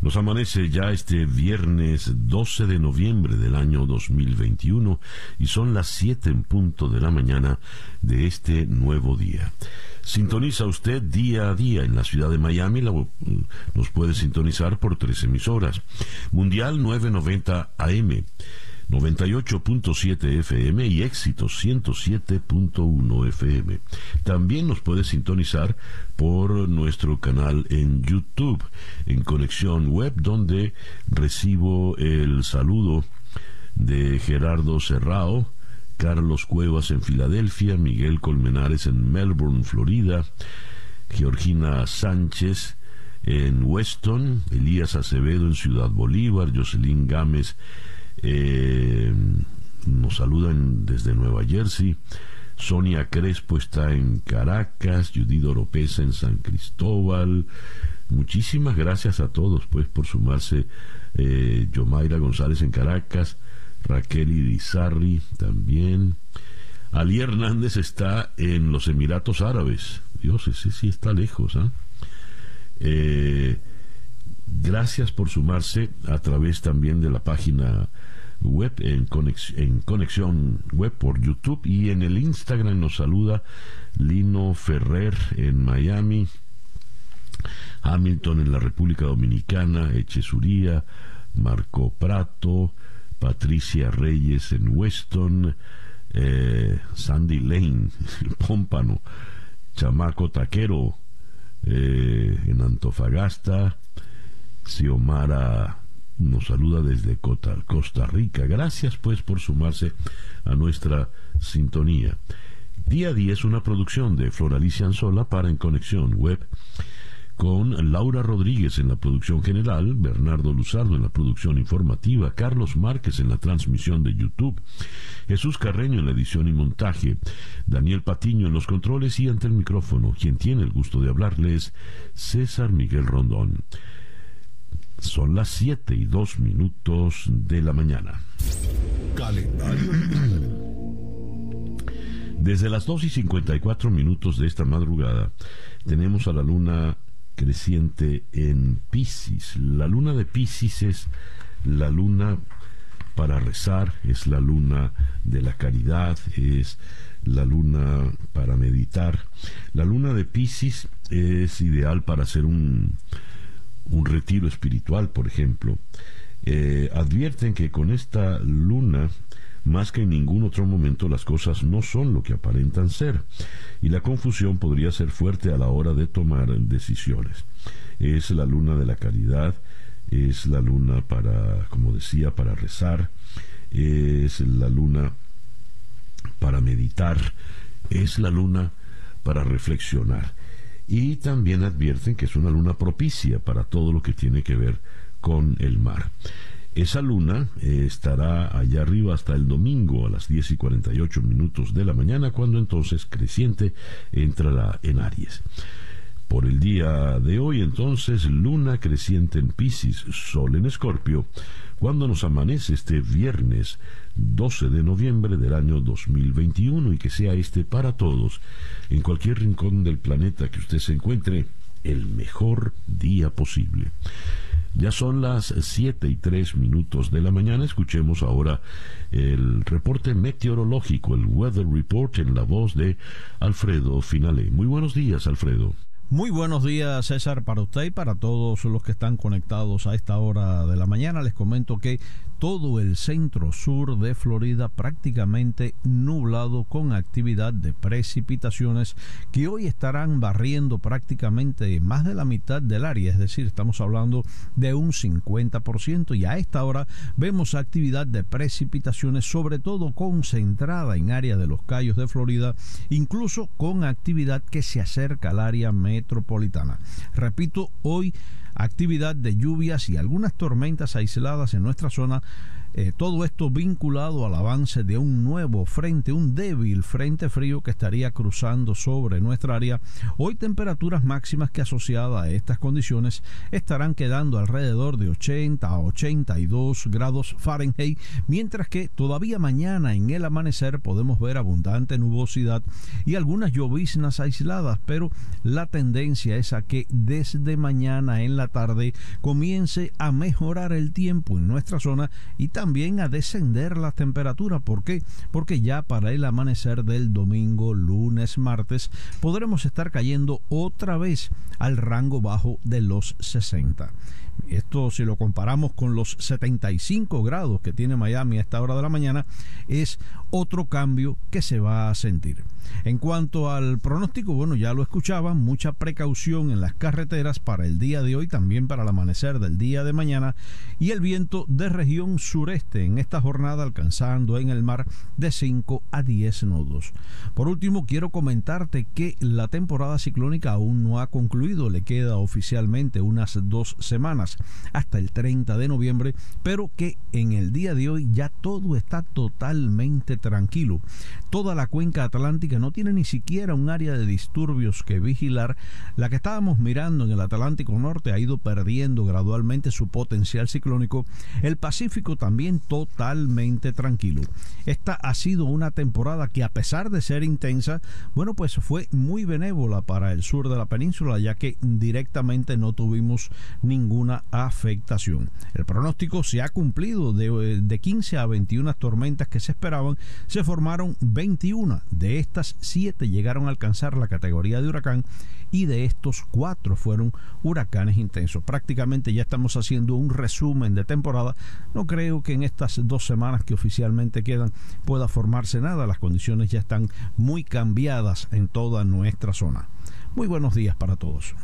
Nos amanece ya este viernes 12 de noviembre del año 2021 y son las 7 en punto de la mañana de este nuevo día. Sintoniza usted día a día en la ciudad de Miami, nos puede sintonizar por tres emisoras. Mundial 990 AM. 98.7 FM y éxito 107.1 FM. También nos puede sintonizar por nuestro canal en YouTube, en conexión web, donde recibo el saludo de Gerardo Serrao, Carlos Cuevas en Filadelfia, Miguel Colmenares en Melbourne, Florida, Georgina Sánchez en Weston, Elías Acevedo en Ciudad Bolívar, Jocelyn Gámez eh, nos saludan desde Nueva Jersey. Sonia Crespo está en Caracas, Judith Oropesa en San Cristóbal. Muchísimas gracias a todos pues por sumarse. Eh, Yomaira González en Caracas, Raquel Irizarri también. Ali Hernández está en los Emiratos Árabes. Dios, ese sí está lejos. ¿ah? Eh, gracias por sumarse a través también de la página web, en conexión, web por YouTube y en el Instagram nos saluda Lino Ferrer en Miami, Hamilton en la República Dominicana, Echesuría, Marco Prato, Patricia Reyes en Weston, eh, Sandy Lane, Pómpano, Chamaco Taquero eh, en Antofagasta, Xiomara nos saluda desde Costa Rica. Gracias pues por sumarse a nuestra sintonía. Día a día es una producción de Floralicia Anzola para En Conexión Web con Laura Rodríguez en la producción general, Bernardo Luzardo en la producción informativa, Carlos Márquez en la transmisión de YouTube, Jesús Carreño en la edición y montaje, Daniel Patiño en los controles y ante el micrófono. Quien tiene el gusto de hablarles, César Miguel Rondón. Son las 7 y 2 minutos de la mañana. Calendario. Desde las 2 y 54 minutos de esta madrugada tenemos a la luna creciente en Pisces. La luna de Pisces es la luna para rezar, es la luna de la caridad, es la luna para meditar. La luna de Pisces es ideal para hacer un, un retiro espiritual, por ejemplo, eh, advierten que con esta luna, más que en ningún otro momento, las cosas no son lo que aparentan ser, y la confusión podría ser fuerte a la hora de tomar decisiones. Es la luna de la caridad, es la luna para, como decía, para rezar, es la luna para meditar, es la luna para reflexionar y también advierten que es una luna propicia para todo lo que tiene que ver con el mar. Esa luna eh, estará allá arriba hasta el domingo a las 10 y 48 minutos de la mañana, cuando entonces creciente entrará en Aries. Por el día de hoy, entonces, luna creciente en Pisces, sol en Escorpio, cuando nos amanece este viernes 12 de noviembre del año 2021 y que sea este para todos, en cualquier rincón del planeta que usted se encuentre, el mejor día posible. Ya son las 7 y 3 minutos de la mañana. Escuchemos ahora el reporte meteorológico, el Weather Report, en la voz de Alfredo Finale. Muy buenos días, Alfredo. Muy buenos días, César, para usted y para todos los que están conectados a esta hora de la mañana. Les comento que todo el centro sur de Florida prácticamente nublado con actividad de precipitaciones que hoy estarán barriendo prácticamente más de la mitad del área, es decir, estamos hablando de un 50% y a esta hora vemos actividad de precipitaciones sobre todo concentrada en área de los Cayos de Florida, incluso con actividad que se acerca al área metropolitana. Repito, hoy actividad de lluvias y algunas tormentas aisladas en nuestra zona Eh, todo esto vinculado al avance de un nuevo frente, un débil frente frío que estaría cruzando sobre nuestra área. Hoy temperaturas máximas que asociadas a estas condiciones estarán quedando alrededor de 80 a 82 grados Fahrenheit, mientras que todavía mañana en el amanecer podemos ver abundante nubosidad y algunas lloviznas aisladas, pero la tendencia es a que desde mañana en la tarde comience a mejorar el tiempo en nuestra zona y también a descender la temperatura. ¿Por qué? Porque ya para el amanecer del domingo, lunes, martes, podremos estar cayendo otra vez al rango bajo de los 60. Esto si lo comparamos con los 75 grados que tiene Miami a esta hora de la mañana, es otro cambio que se va a sentir. En cuanto al pronóstico, bueno, ya lo escuchaban, mucha precaución en las carreteras para el día de hoy, también para el amanecer del día de mañana, y el viento de región sureste en esta jornada alcanzando en el mar de 5 a 10 nudos. Por último, quiero comentarte que la temporada ciclónica aún no ha concluido, le queda oficialmente unas dos semanas hasta el 30 de noviembre, pero que en el día de hoy ya todo está totalmente tranquilo. Toda la cuenca atlántica no tiene ni siquiera un área de disturbios que vigilar. La que estábamos mirando en el Atlántico Norte ha ido perdiendo gradualmente su potencial ciclónico. El Pacífico también totalmente tranquilo. Esta ha sido una temporada que a pesar de ser intensa, bueno, pues fue muy benévola para el sur de la península, ya que directamente no tuvimos ninguna afectación. El pronóstico se ha cumplido de, de 15 a 21 tormentas que se esperaban, se formaron 21 de estas siete llegaron a alcanzar la categoría de huracán y de estos cuatro fueron huracanes intensos. Prácticamente ya estamos haciendo un resumen de temporada. No creo que en estas dos semanas que oficialmente quedan pueda formarse nada. Las condiciones ya están muy cambiadas en toda nuestra zona. Muy buenos días para todos.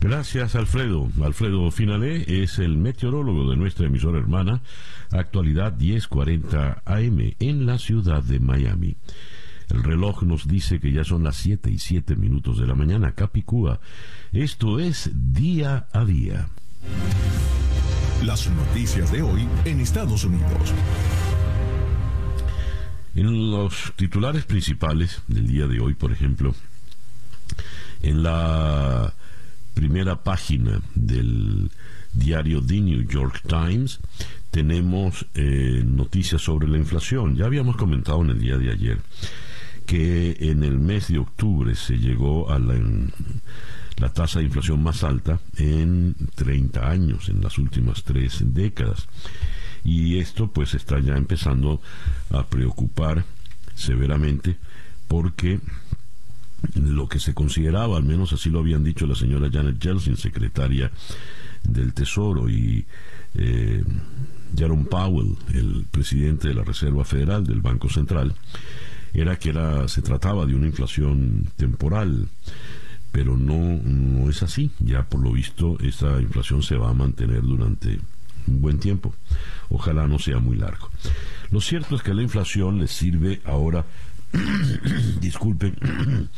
Gracias, Alfredo. Alfredo Finalé es el meteorólogo de nuestra emisora hermana, actualidad 1040 AM en la ciudad de Miami. El reloj nos dice que ya son las 7 y 7 minutos de la mañana. Capicúa. Esto es día a día. Las noticias de hoy en Estados Unidos. En los titulares principales del día de hoy, por ejemplo, en la primera página del diario The New York Times tenemos eh, noticias sobre la inflación. Ya habíamos comentado en el día de ayer que en el mes de octubre se llegó a la, la tasa de inflación más alta en 30 años, en las últimas tres décadas. Y esto pues está ya empezando a preocupar severamente porque lo que se consideraba, al menos así lo habían dicho la señora Janet Yeltsin, secretaria del Tesoro, y eh, Jerome Powell, el presidente de la Reserva Federal del Banco Central, era que era, se trataba de una inflación temporal, pero no, no es así. Ya por lo visto esa inflación se va a mantener durante un buen tiempo. Ojalá no sea muy largo. Lo cierto es que la inflación le sirve ahora, disculpen,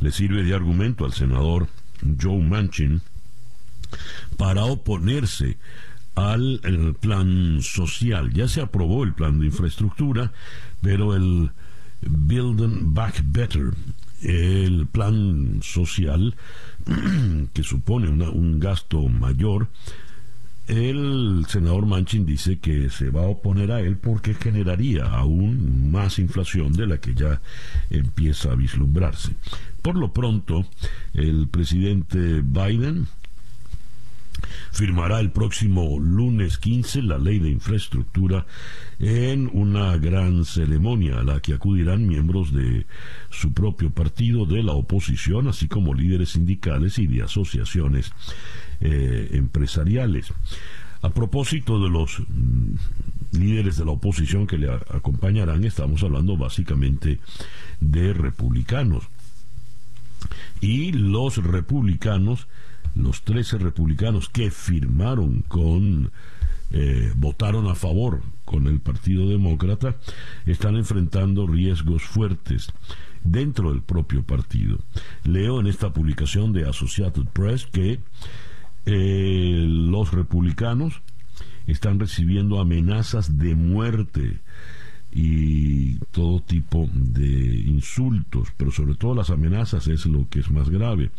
le sirve de argumento al senador Joe Manchin para oponerse al plan social. Ya se aprobó el plan de infraestructura, pero el Build Back Better, el plan social que supone un gasto mayor, el senador Manchin dice que se va a oponer a él porque generaría aún más inflación de la que ya empieza a vislumbrarse. Por lo pronto, el presidente Biden firmará el próximo lunes 15 la ley de infraestructura en una gran ceremonia a la que acudirán miembros de su propio partido de la oposición, así como líderes sindicales y de asociaciones eh, empresariales. A propósito de los mm, líderes de la oposición que le acompañarán, estamos hablando básicamente de republicanos. Y los republicanos los 13 republicanos que firmaron con, eh, votaron a favor con el Partido Demócrata, están enfrentando riesgos fuertes dentro del propio partido. Leo en esta publicación de Associated Press que eh, los republicanos están recibiendo amenazas de muerte y todo tipo de insultos, pero sobre todo las amenazas es lo que es más grave.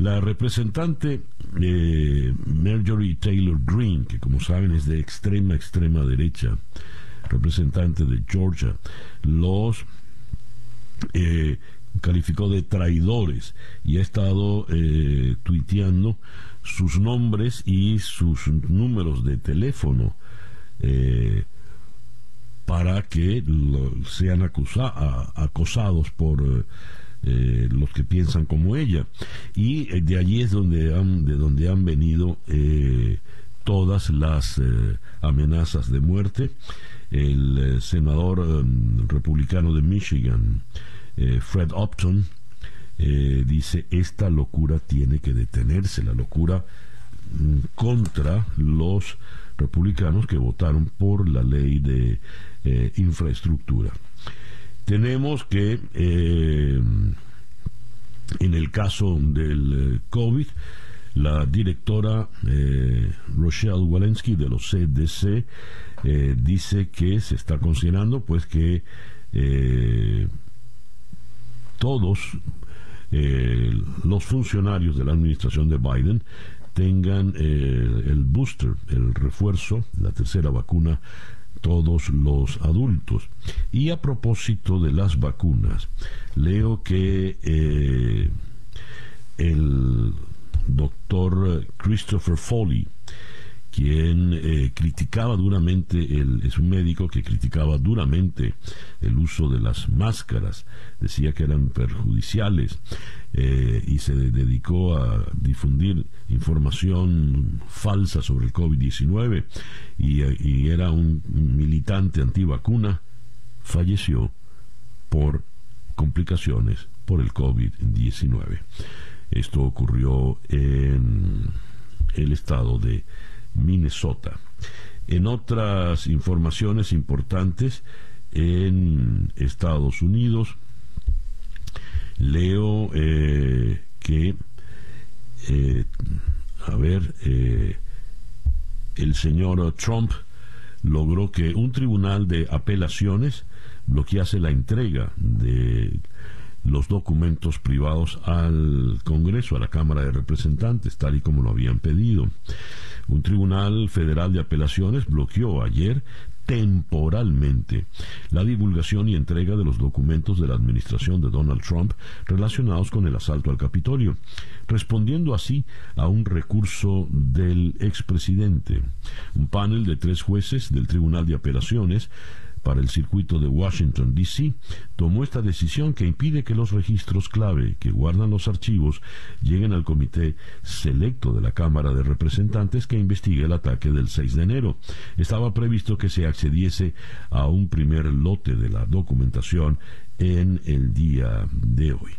La representante eh, Marjorie Taylor Greene, que como saben es de extrema, extrema derecha, representante de Georgia, los eh, calificó de traidores y ha estado eh, tuiteando sus nombres y sus números de teléfono eh, para que sean acosados por eh, los que piensan como ella. Y de allí es donde han, de donde han venido todas las amenazas de muerte. El senador republicano de Michigan eh, Fred Upton, eh, dice, esta locura tiene que detenerse, la locura mm, contra los republicanos que votaron por la ley de eh, infraestructura. Tenemos que, en el caso del COVID, la directora Rochelle Walensky de los CDC dice que se está considerando pues que todos eh, los funcionarios de la administración de Biden tengan eh, el booster, el refuerzo, la tercera vacuna, todos los adultos. Y a propósito de las vacunas, leo que eh, el doctor Christopher Foley, quien eh, criticaba duramente, el, es un médico que criticaba duramente el uso de las máscaras, decía que eran perjudiciales eh, y se dedicó a difundir información falsa sobre el COVID-19 y, y era un militante antivacuna, falleció por complicaciones por el COVID-19. Esto ocurrió en el estado de Minnesota. En otras informaciones importantes, en Estados Unidos, leo eh, que, eh, a ver, eh, el señor Trump logró que un tribunal de apelaciones bloquease la entrega de los documentos privados al Congreso, a la Cámara de Representantes, tal y como lo habían pedido. Un tribunal federal de apelaciones bloqueó ayer temporalmente la divulgación y entrega de los documentos de la administración de Donald Trump relacionados con el asalto al Capitolio, respondiendo así a un recurso del expresidente. Un panel de tres jueces del Tribunal de Apelaciones para el circuito de Washington, D.C., tomó esta decisión que impide que los registros clave que guardan los archivos lleguen al comité selecto de la Cámara de Representantes que investigue el ataque del 6 de enero. Estaba previsto que se accediese a un primer lote de la documentación en el día de hoy.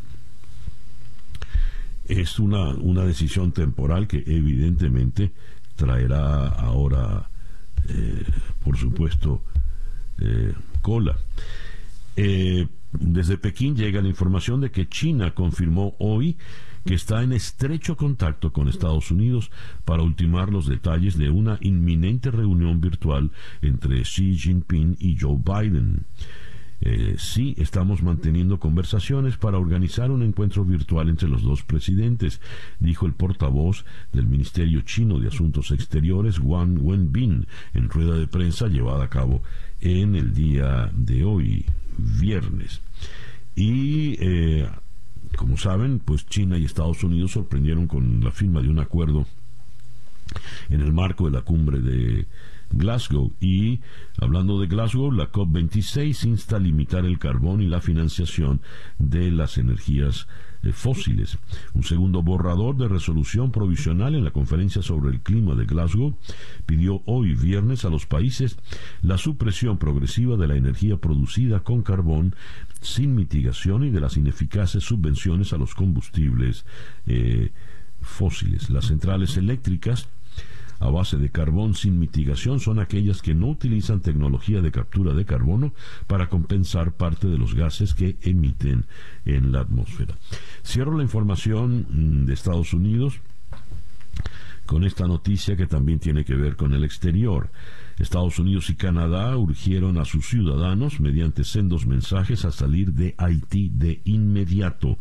Es una, una decisión temporal que evidentemente traerá ahora, eh, por supuesto, eh, cola. Eh, desde Pekín llega la información de que China confirmó hoy que está en estrecho contacto con Estados Unidos para ultimar los detalles de una inminente reunión virtual entre Xi Jinping y Joe Biden. Eh, sí estamos manteniendo conversaciones para organizar un encuentro virtual entre los dos presidentes, dijo el portavoz del Ministerio Chino de Asuntos Exteriores, Wang Wenbin, en rueda de prensa llevada a cabo en el día de hoy, viernes. Y eh, como saben, pues China y Estados Unidos sorprendieron con la firma de un acuerdo en el marco de la cumbre de Glasgow. Y hablando de Glasgow, la COP26 insta a limitar el carbón y la financiación de las energías eh, fósiles. Un segundo borrador de resolución provisional en la conferencia sobre el clima de Glasgow pidió hoy viernes a los países la supresión progresiva de la energía producida con carbón sin mitigación y de las ineficaces subvenciones a los combustibles eh, fósiles. Las centrales eléctricas a base de carbón sin mitigación son aquellas que no utilizan tecnología de captura de carbono para compensar parte de los gases que emiten en la atmósfera. Cierro la información mm, de Estados Unidos con esta noticia que también tiene que ver con el exterior. Estados Unidos y Canadá urgieron a sus ciudadanos mediante sendos mensajes a salir de Haití de inmediato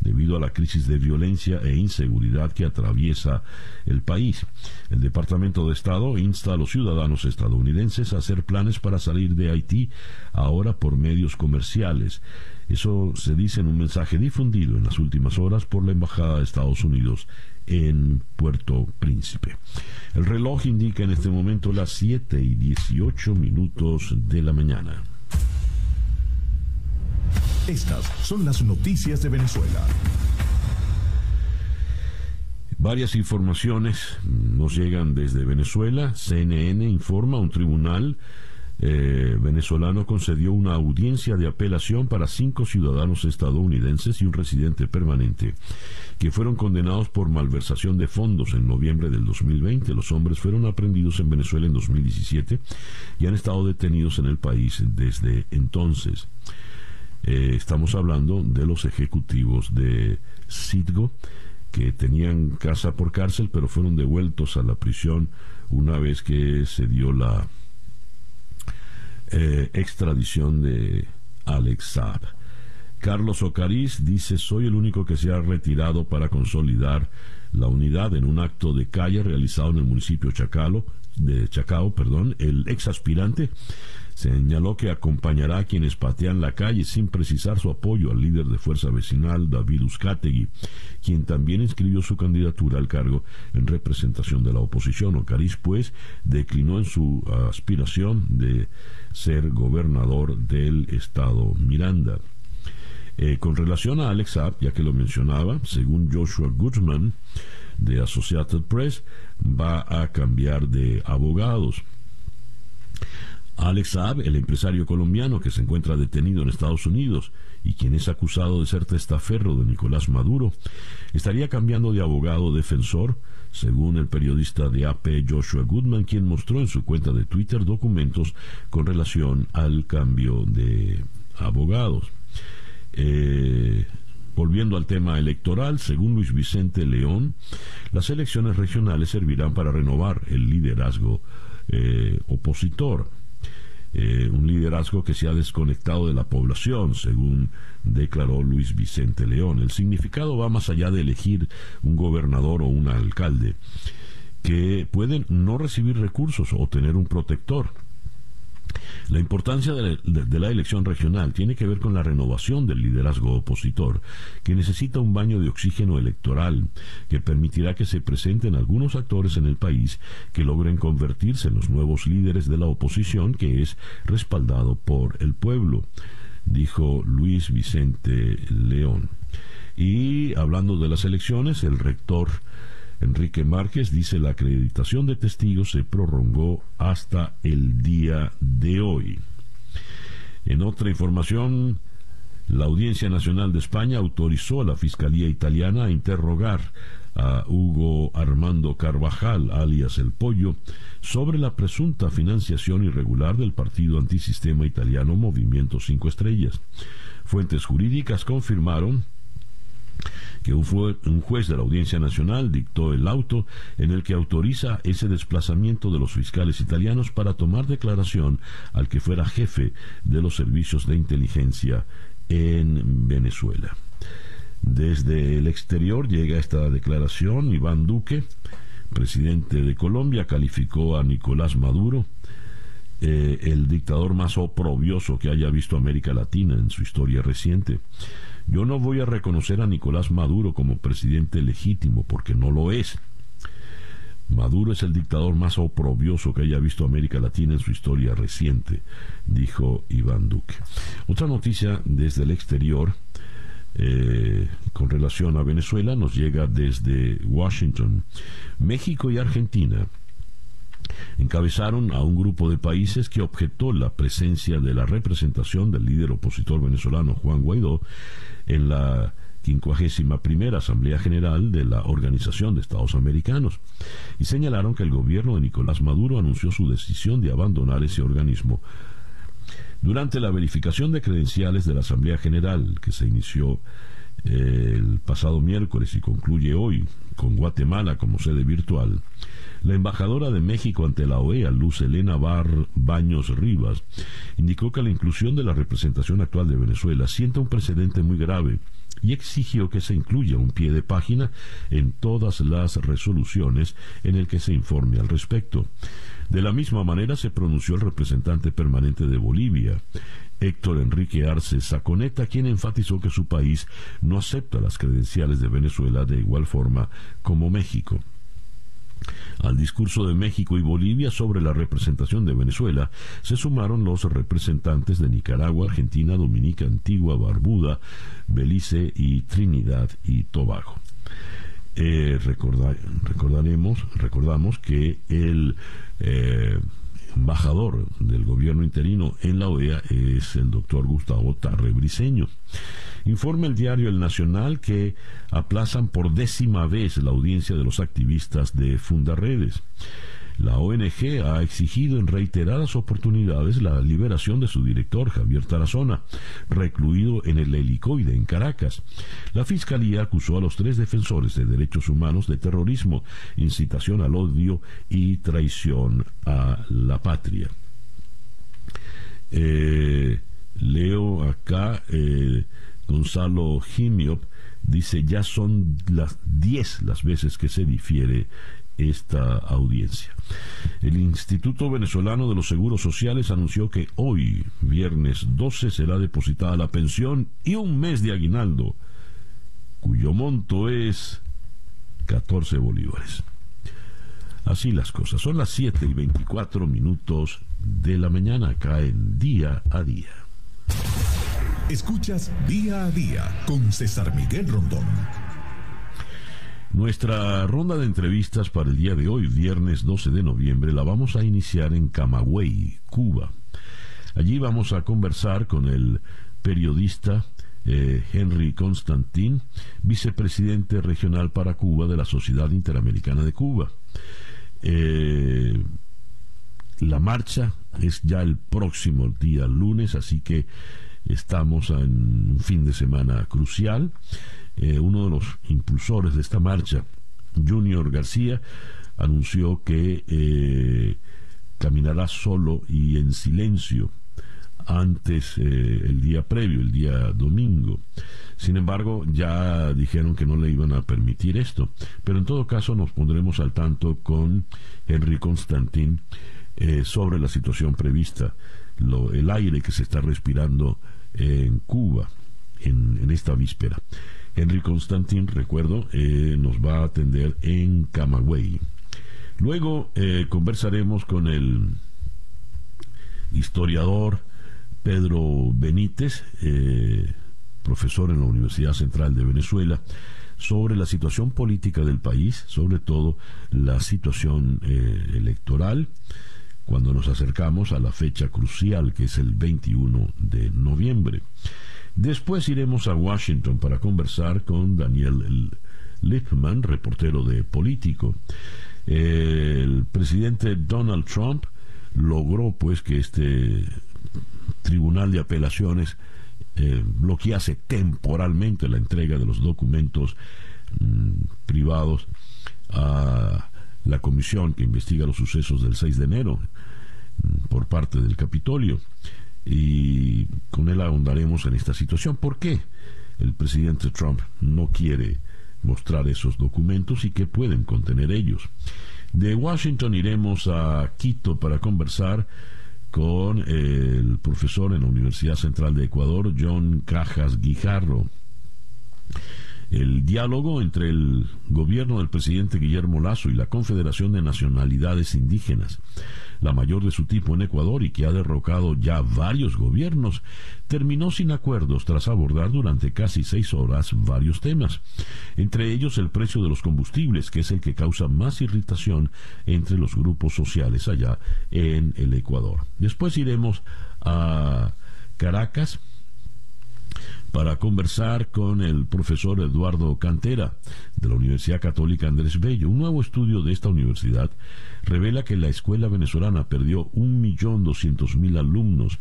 debido a la crisis de violencia e inseguridad que atraviesa el país. El Departamento de Estado insta a los ciudadanos estadounidenses a hacer planes para salir de Haití ahora por medios comerciales. Eso se dice en un mensaje difundido en las últimas horas por la Embajada de Estados Unidos en Puerto Príncipe. El reloj indica en este momento las 7 y 18 minutos de la mañana. Estas son las noticias de Venezuela. Varias informaciones nos llegan desde Venezuela. CNN informa un tribunal eh, venezolano concedió una audiencia de apelación para cinco ciudadanos estadounidenses y un residente permanente que fueron condenados por malversación de fondos en noviembre del 2020. Los hombres fueron aprendidos en Venezuela en 2017 y han estado detenidos en el país desde entonces. Eh, estamos hablando de los ejecutivos de Citgo que tenían casa por cárcel pero fueron devueltos a la prisión una vez que se dio la eh, extradición de Alex Saab. Carlos Ocariz dice, soy el único que se ha retirado para consolidar la unidad en un acto de calle realizado en el municipio Chacalo, de Chacao, perdón, el ex aspirante Señaló que acompañará a quienes patean la calle sin precisar su apoyo al líder de fuerza vecinal, David Uzcategui, quien también inscribió su candidatura al cargo en representación de la oposición. Ocariz, pues, declinó en su aspiración de ser gobernador del estado Miranda. Eh, con relación a Alex App, ya que lo mencionaba, según Joshua Goodman de Associated Press, va a cambiar de abogados. Alex Saab, el empresario colombiano que se encuentra detenido en Estados Unidos y quien es acusado de ser testaferro de Nicolás Maduro, estaría cambiando de abogado defensor, según el periodista de AP Joshua Goodman, quien mostró en su cuenta de Twitter documentos con relación al cambio de abogados. Eh, volviendo al tema electoral, según Luis Vicente León, las elecciones regionales servirán para renovar el liderazgo eh, opositor. Eh, un liderazgo que se ha desconectado de la población, según declaró Luis Vicente León. El significado va más allá de elegir un gobernador o un alcalde, que pueden no recibir recursos o tener un protector la importancia de la, elección regional tiene que ver con la renovación del liderazgo opositor, que necesita un baño de oxígeno electoral que permitirá que se presenten algunos actores en el país que logren convertirse en los nuevos líderes de la oposición que es respaldado por el pueblo, dijo Luis Vicente León. Y hablando de las elecciones, el rector Enrique Márquez dice la acreditación de testigos se prolongó hasta el día de hoy. En otra información, la Audiencia Nacional de España autorizó a la Fiscalía Italiana a interrogar a Hugo Armando Carvajal, alias El Pollo, sobre la presunta financiación irregular del partido antisistema italiano Movimiento Cinco Estrellas. Fuentes jurídicas confirmaron que un, juez de la Audiencia Nacional dictó el auto en el que autoriza ese desplazamiento de los fiscales italianos para tomar declaración al que fuera jefe de los servicios de inteligencia en Venezuela. Desde el exterior llega esta declaración. Iván Duque, presidente de Colombia, calificó a Nicolás Maduro eh, el dictador más oprobioso que haya visto América Latina en su historia reciente. Yo no voy a reconocer a Nicolás Maduro como presidente legítimo porque no lo es. Maduro es el dictador más oprobioso que haya visto América Latina en su historia reciente, dijo Iván Duque. Otra noticia desde el exterior eh, con relación a Venezuela nos llega desde Washington. México y Argentina encabezaron a un grupo de países que objetó la presencia de la representación del líder opositor venezolano Juan Guaidó en la 51 Asamblea General de la Organización de Estados Americanos y señalaron que el gobierno de Nicolás Maduro anunció su decisión de abandonar ese organismo. Durante la verificación de credenciales de la Asamblea General que se inició el pasado miércoles y concluye hoy con Guatemala como sede virtual, la embajadora de México ante la OEA, Luz Elena Bar Baños Rivas, indicó que la inclusión de la representación actual de Venezuela sienta un precedente muy grave y exigió que se incluya un pie de página en todas las resoluciones en el que se informe al respecto. De la misma manera se pronunció el representante permanente de Bolivia, Héctor Enrique Arce Saconeta, quien enfatizó que su país no acepta las credenciales de Venezuela de igual forma como México. Al discurso de México y Bolivia sobre la representación de Venezuela se sumaron los representantes de Nicaragua, Argentina, Dominica, Antigua, Barbuda, Belice y Trinidad y Tobago. Eh, recordaremos, recordamos que el eh, embajador del gobierno interino en la OEA es el doctor Gustavo Tarre Briceño. Informa el diario El Nacional que aplazan por décima vez la audiencia de los activistas de Fundaredes. La ONG ha exigido en reiteradas oportunidades la liberación de su director, Javier Tarazona, recluido en el helicoide en Caracas. La Fiscalía acusó a los tres defensores de derechos humanos de terrorismo, incitación al odio y traición a la patria. Eh, leo acá eh, Gonzalo Jimiop dice ya son las diez las veces que se difiere esta audiencia. El Instituto Venezolano de los Seguros Sociales anunció que hoy, viernes 12, será depositada la pensión y un mes de aguinaldo, cuyo monto es 14 bolívares. Así las cosas. Son las 7 y 24 minutos de la mañana acá en Día a Día. Escuchas Día a Día con César Miguel Rondón. Nuestra ronda de entrevistas para el día de hoy, viernes 12 de noviembre, la vamos a iniciar en Camagüey, Cuba. Allí vamos a conversar con el periodista eh, Henry Constantin, vicepresidente regional para Cuba de la Sociedad Interamericana de Cuba. Eh, la marcha es ya el próximo día lunes, así que estamos en un fin de semana crucial. Eh, uno de los impulsores de esta marcha, Junior García, anunció que eh, caminará solo y en silencio antes eh, el día previo, el día domingo. Sin embargo, ya dijeron que no le iban a permitir esto. Pero en todo caso nos pondremos al tanto con Henry Constantin sobre la situación prevista, el aire que se está respirando en Cuba en esta víspera. Henry Constantin, recuerdo, eh, nos va a atender en Camagüey. Luego eh, conversaremos con el historiador Pedro Benítez, eh, profesor en la Universidad Central de Venezuela, sobre la situación política del país, sobre todo la situación electoral, cuando nos acercamos a la fecha crucial que es el 21 de noviembre. Después iremos a Washington para conversar con Daniel Lippman, reportero de Político. El presidente Donald Trump logró pues que este tribunal de apelaciones eh, bloquease temporalmente la entrega de los documentos mm, privados a la comisión que investiga los sucesos del 6 de enero mm, por parte del Capitolio y con él ahondaremos en esta situación. ¿Por qué el presidente Trump no quiere mostrar esos documentos y qué pueden contener ellos? De Washington iremos a Quito para conversar con el profesor en la Universidad Central de Ecuador, John Cajas Guijarro. El diálogo entre el gobierno del presidente Guillermo Lazo y la Confederación de Nacionalidades Indígenas la mayor de su tipo en Ecuador y que ha derrocado ya varios gobiernos, terminó sin acuerdos tras abordar durante casi seis horas varios temas, entre ellos el precio de los combustibles, que es el que causa más irritación entre los grupos sociales allá en el Ecuador. Después iremos a Caracas, para conversar con el profesor Eduardo Cantera de la Universidad Católica Andrés Bello. Un nuevo estudio de esta universidad revela que la escuela venezolana perdió un millón doscientos mil alumnos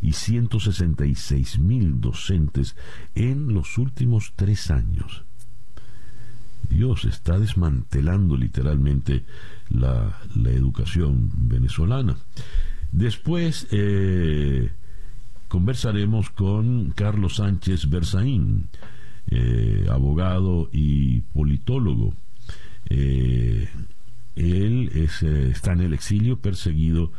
y 166 mil docentes en los últimos tres años. Dios está desmantelando literalmente la, educación venezolana. Después eh, conversaremos con Carlos Sánchez Berzaín, eh, abogado y politólogo. Eh, él está en el exilio perseguido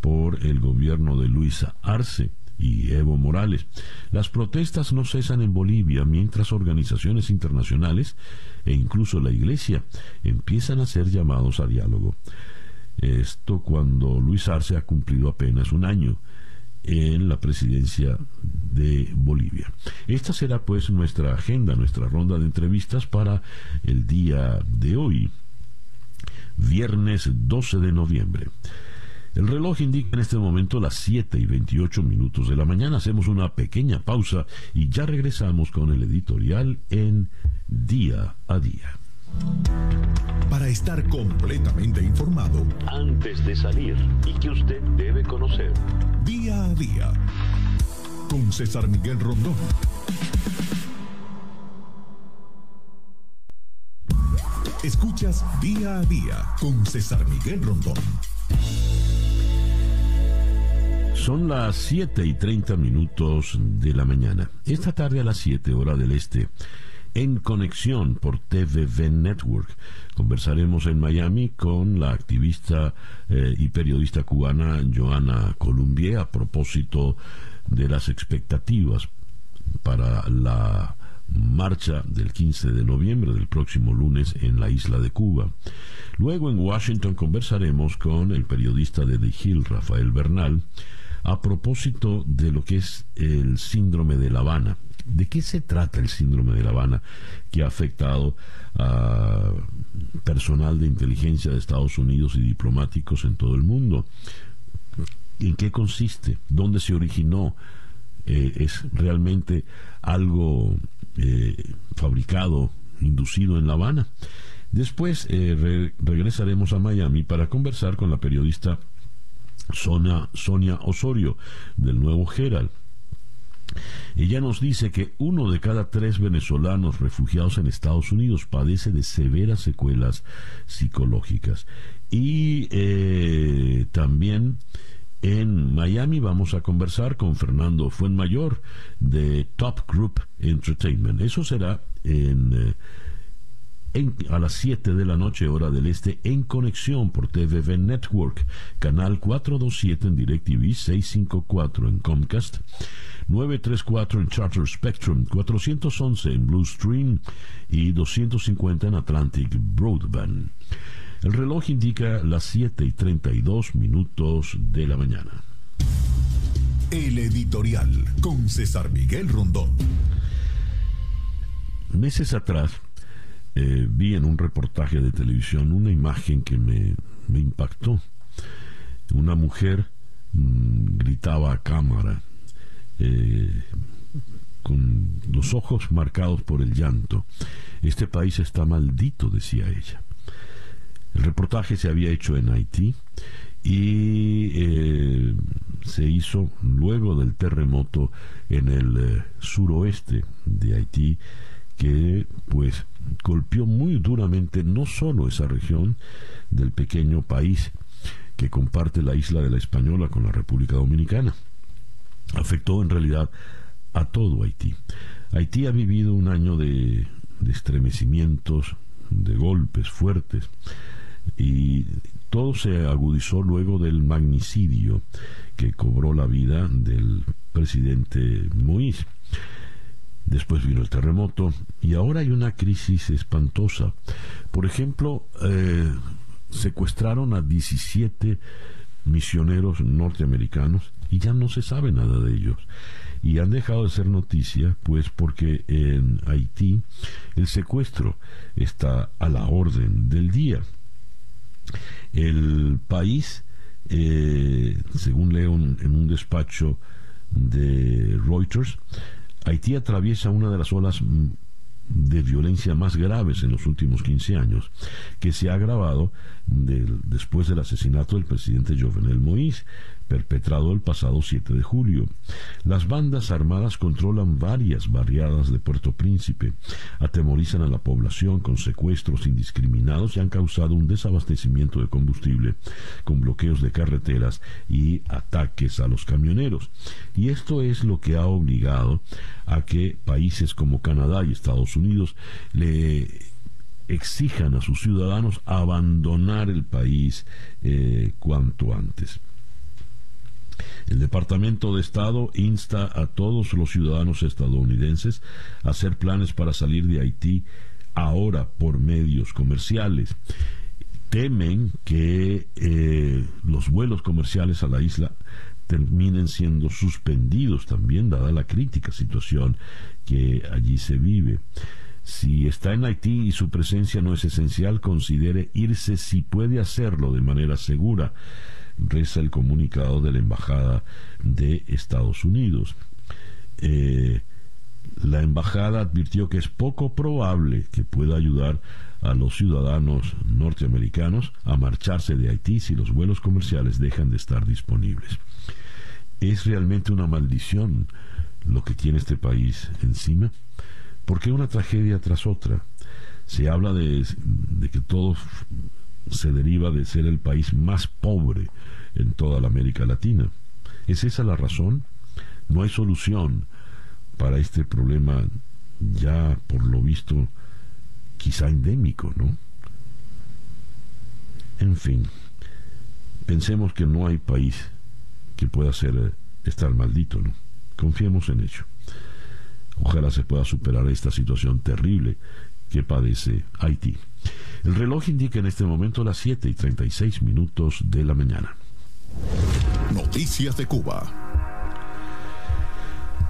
por el gobierno de Luisa Arce y Evo Morales. Las protestas no cesan en Bolivia mientras organizaciones internacionales e incluso la Iglesia empiezan a ser llamados a diálogo. Esto cuando Luis Arce ha cumplido apenas un año en la presidencia de Bolivia. Esta será pues nuestra agenda, nuestra ronda de entrevistas para el día de hoy, viernes 12 de noviembre. El reloj indica en este momento las 7 y 28 minutos de la mañana. Hacemos una pequeña pausa y ya regresamos con el editorial en Día a Día. Para estar completamente informado, antes de salir y que usted debe conocer. Día a Día. Con César Miguel Rondón. Escuchas Día a Día con César Miguel Rondón. Son las 7 y 30 minutos de la mañana. Esta tarde a las 7 hora del este, en conexión por TVV Network, conversaremos en Miami con la activista eh, y periodista cubana Joana Columbier a propósito de las expectativas para la marcha del 15 de noviembre del próximo lunes en la isla de Cuba. Luego en Washington conversaremos con el periodista de The Hill, Rafael Bernal, a propósito de lo que es el síndrome de La Habana. ¿De qué se trata el síndrome de La Habana que ha afectado a personal de inteligencia de Estados Unidos y diplomáticos en todo el mundo? ¿En qué consiste? ¿Dónde se originó? Eh, ¿Es realmente algo eh, fabricado, inducido en La Habana? Después eh, regresaremos a Miami para conversar con la periodista Sonia, Sonia Osorio del Nuevo Herald. Ella nos dice que uno de cada tres venezolanos refugiados en Estados Unidos padece de severas secuelas psicológicas. Y eh, también en Miami vamos a conversar con Fernando Fuenmayor de Top Group Entertainment. Eso será en... Eh, a las 7 de la noche hora del este en conexión por TVV Network, canal 427 en DirecTV, 654 en Comcast, 934 en Charter Spectrum, 411 en Blue Stream y 250 en Atlantic Broadband. El reloj indica las 7 y 32 minutos de la mañana. El editorial con César Miguel Rondón. Meses atrás, eh, vi en un reportaje de televisión una imagen que me, impactó. Una mujer mm, gritaba a cámara, eh, con los ojos marcados por el llanto. Este país está maldito, decía ella. El reportaje se había hecho en Haití y eh, se hizo luego del terremoto en el suroeste de Haití que pues golpeó muy duramente no solo esa región del pequeño país que comparte la isla de la Española con la República Dominicana, afectó en realidad a todo Haití. Haití ha vivido un año de, estremecimientos, de golpes fuertes, y todo se agudizó luego del magnicidio que cobró la vida del presidente Moïse. Después vino el terremoto y ahora hay una crisis espantosa. Por ejemplo, eh, secuestraron a 17 misioneros norteamericanos y ya no se sabe nada de ellos. Y han dejado de ser noticia, pues porque en Haití el secuestro está a la orden del día. El país, eh, según leo en un despacho de Reuters, Haití atraviesa una de las olas de violencia más graves en los últimos 15 años, que se ha agravado después del asesinato del presidente Jovenel Moïse, perpetrado el pasado 7 de julio. Las bandas armadas controlan varias barriadas de Puerto Príncipe, atemorizan a la población con secuestros indiscriminados y han causado un desabastecimiento de combustible con bloqueos de carreteras y ataques a los camioneros. Y esto es lo que ha obligado a que países como Canadá y Estados Unidos le exijan a sus ciudadanos abandonar el país eh, cuanto antes. El Departamento de Estado insta a todos los ciudadanos estadounidenses a hacer planes para salir de Haití ahora por medios comerciales. Temen que eh, los vuelos comerciales a la isla terminen siendo suspendidos también, dada la crítica situación que allí se vive. Si está en Haití y su presencia no es esencial, considere irse si puede hacerlo de manera segura reza el comunicado de la Embajada de Estados Unidos. Eh, la embajada advirtió que es poco probable que pueda ayudar a los ciudadanos norteamericanos a marcharse de Haití si los vuelos comerciales dejan de estar disponibles. Es realmente una maldición lo que tiene este país encima, porque una tragedia tras otra. Se habla de, que todo se deriva de ser el país más pobre en toda la América Latina. ¿Es esa la razón? No hay solución para este problema ya por lo visto quizá endémico, ¿no? En fin, pensemos que no hay país que pueda ser eh, estar maldito, ¿no? Confiemos en ello. Ojalá se pueda superar esta situación terrible que padece Haití. El reloj indica en este momento las 7 y 36 minutos de la mañana. Noticias de Cuba.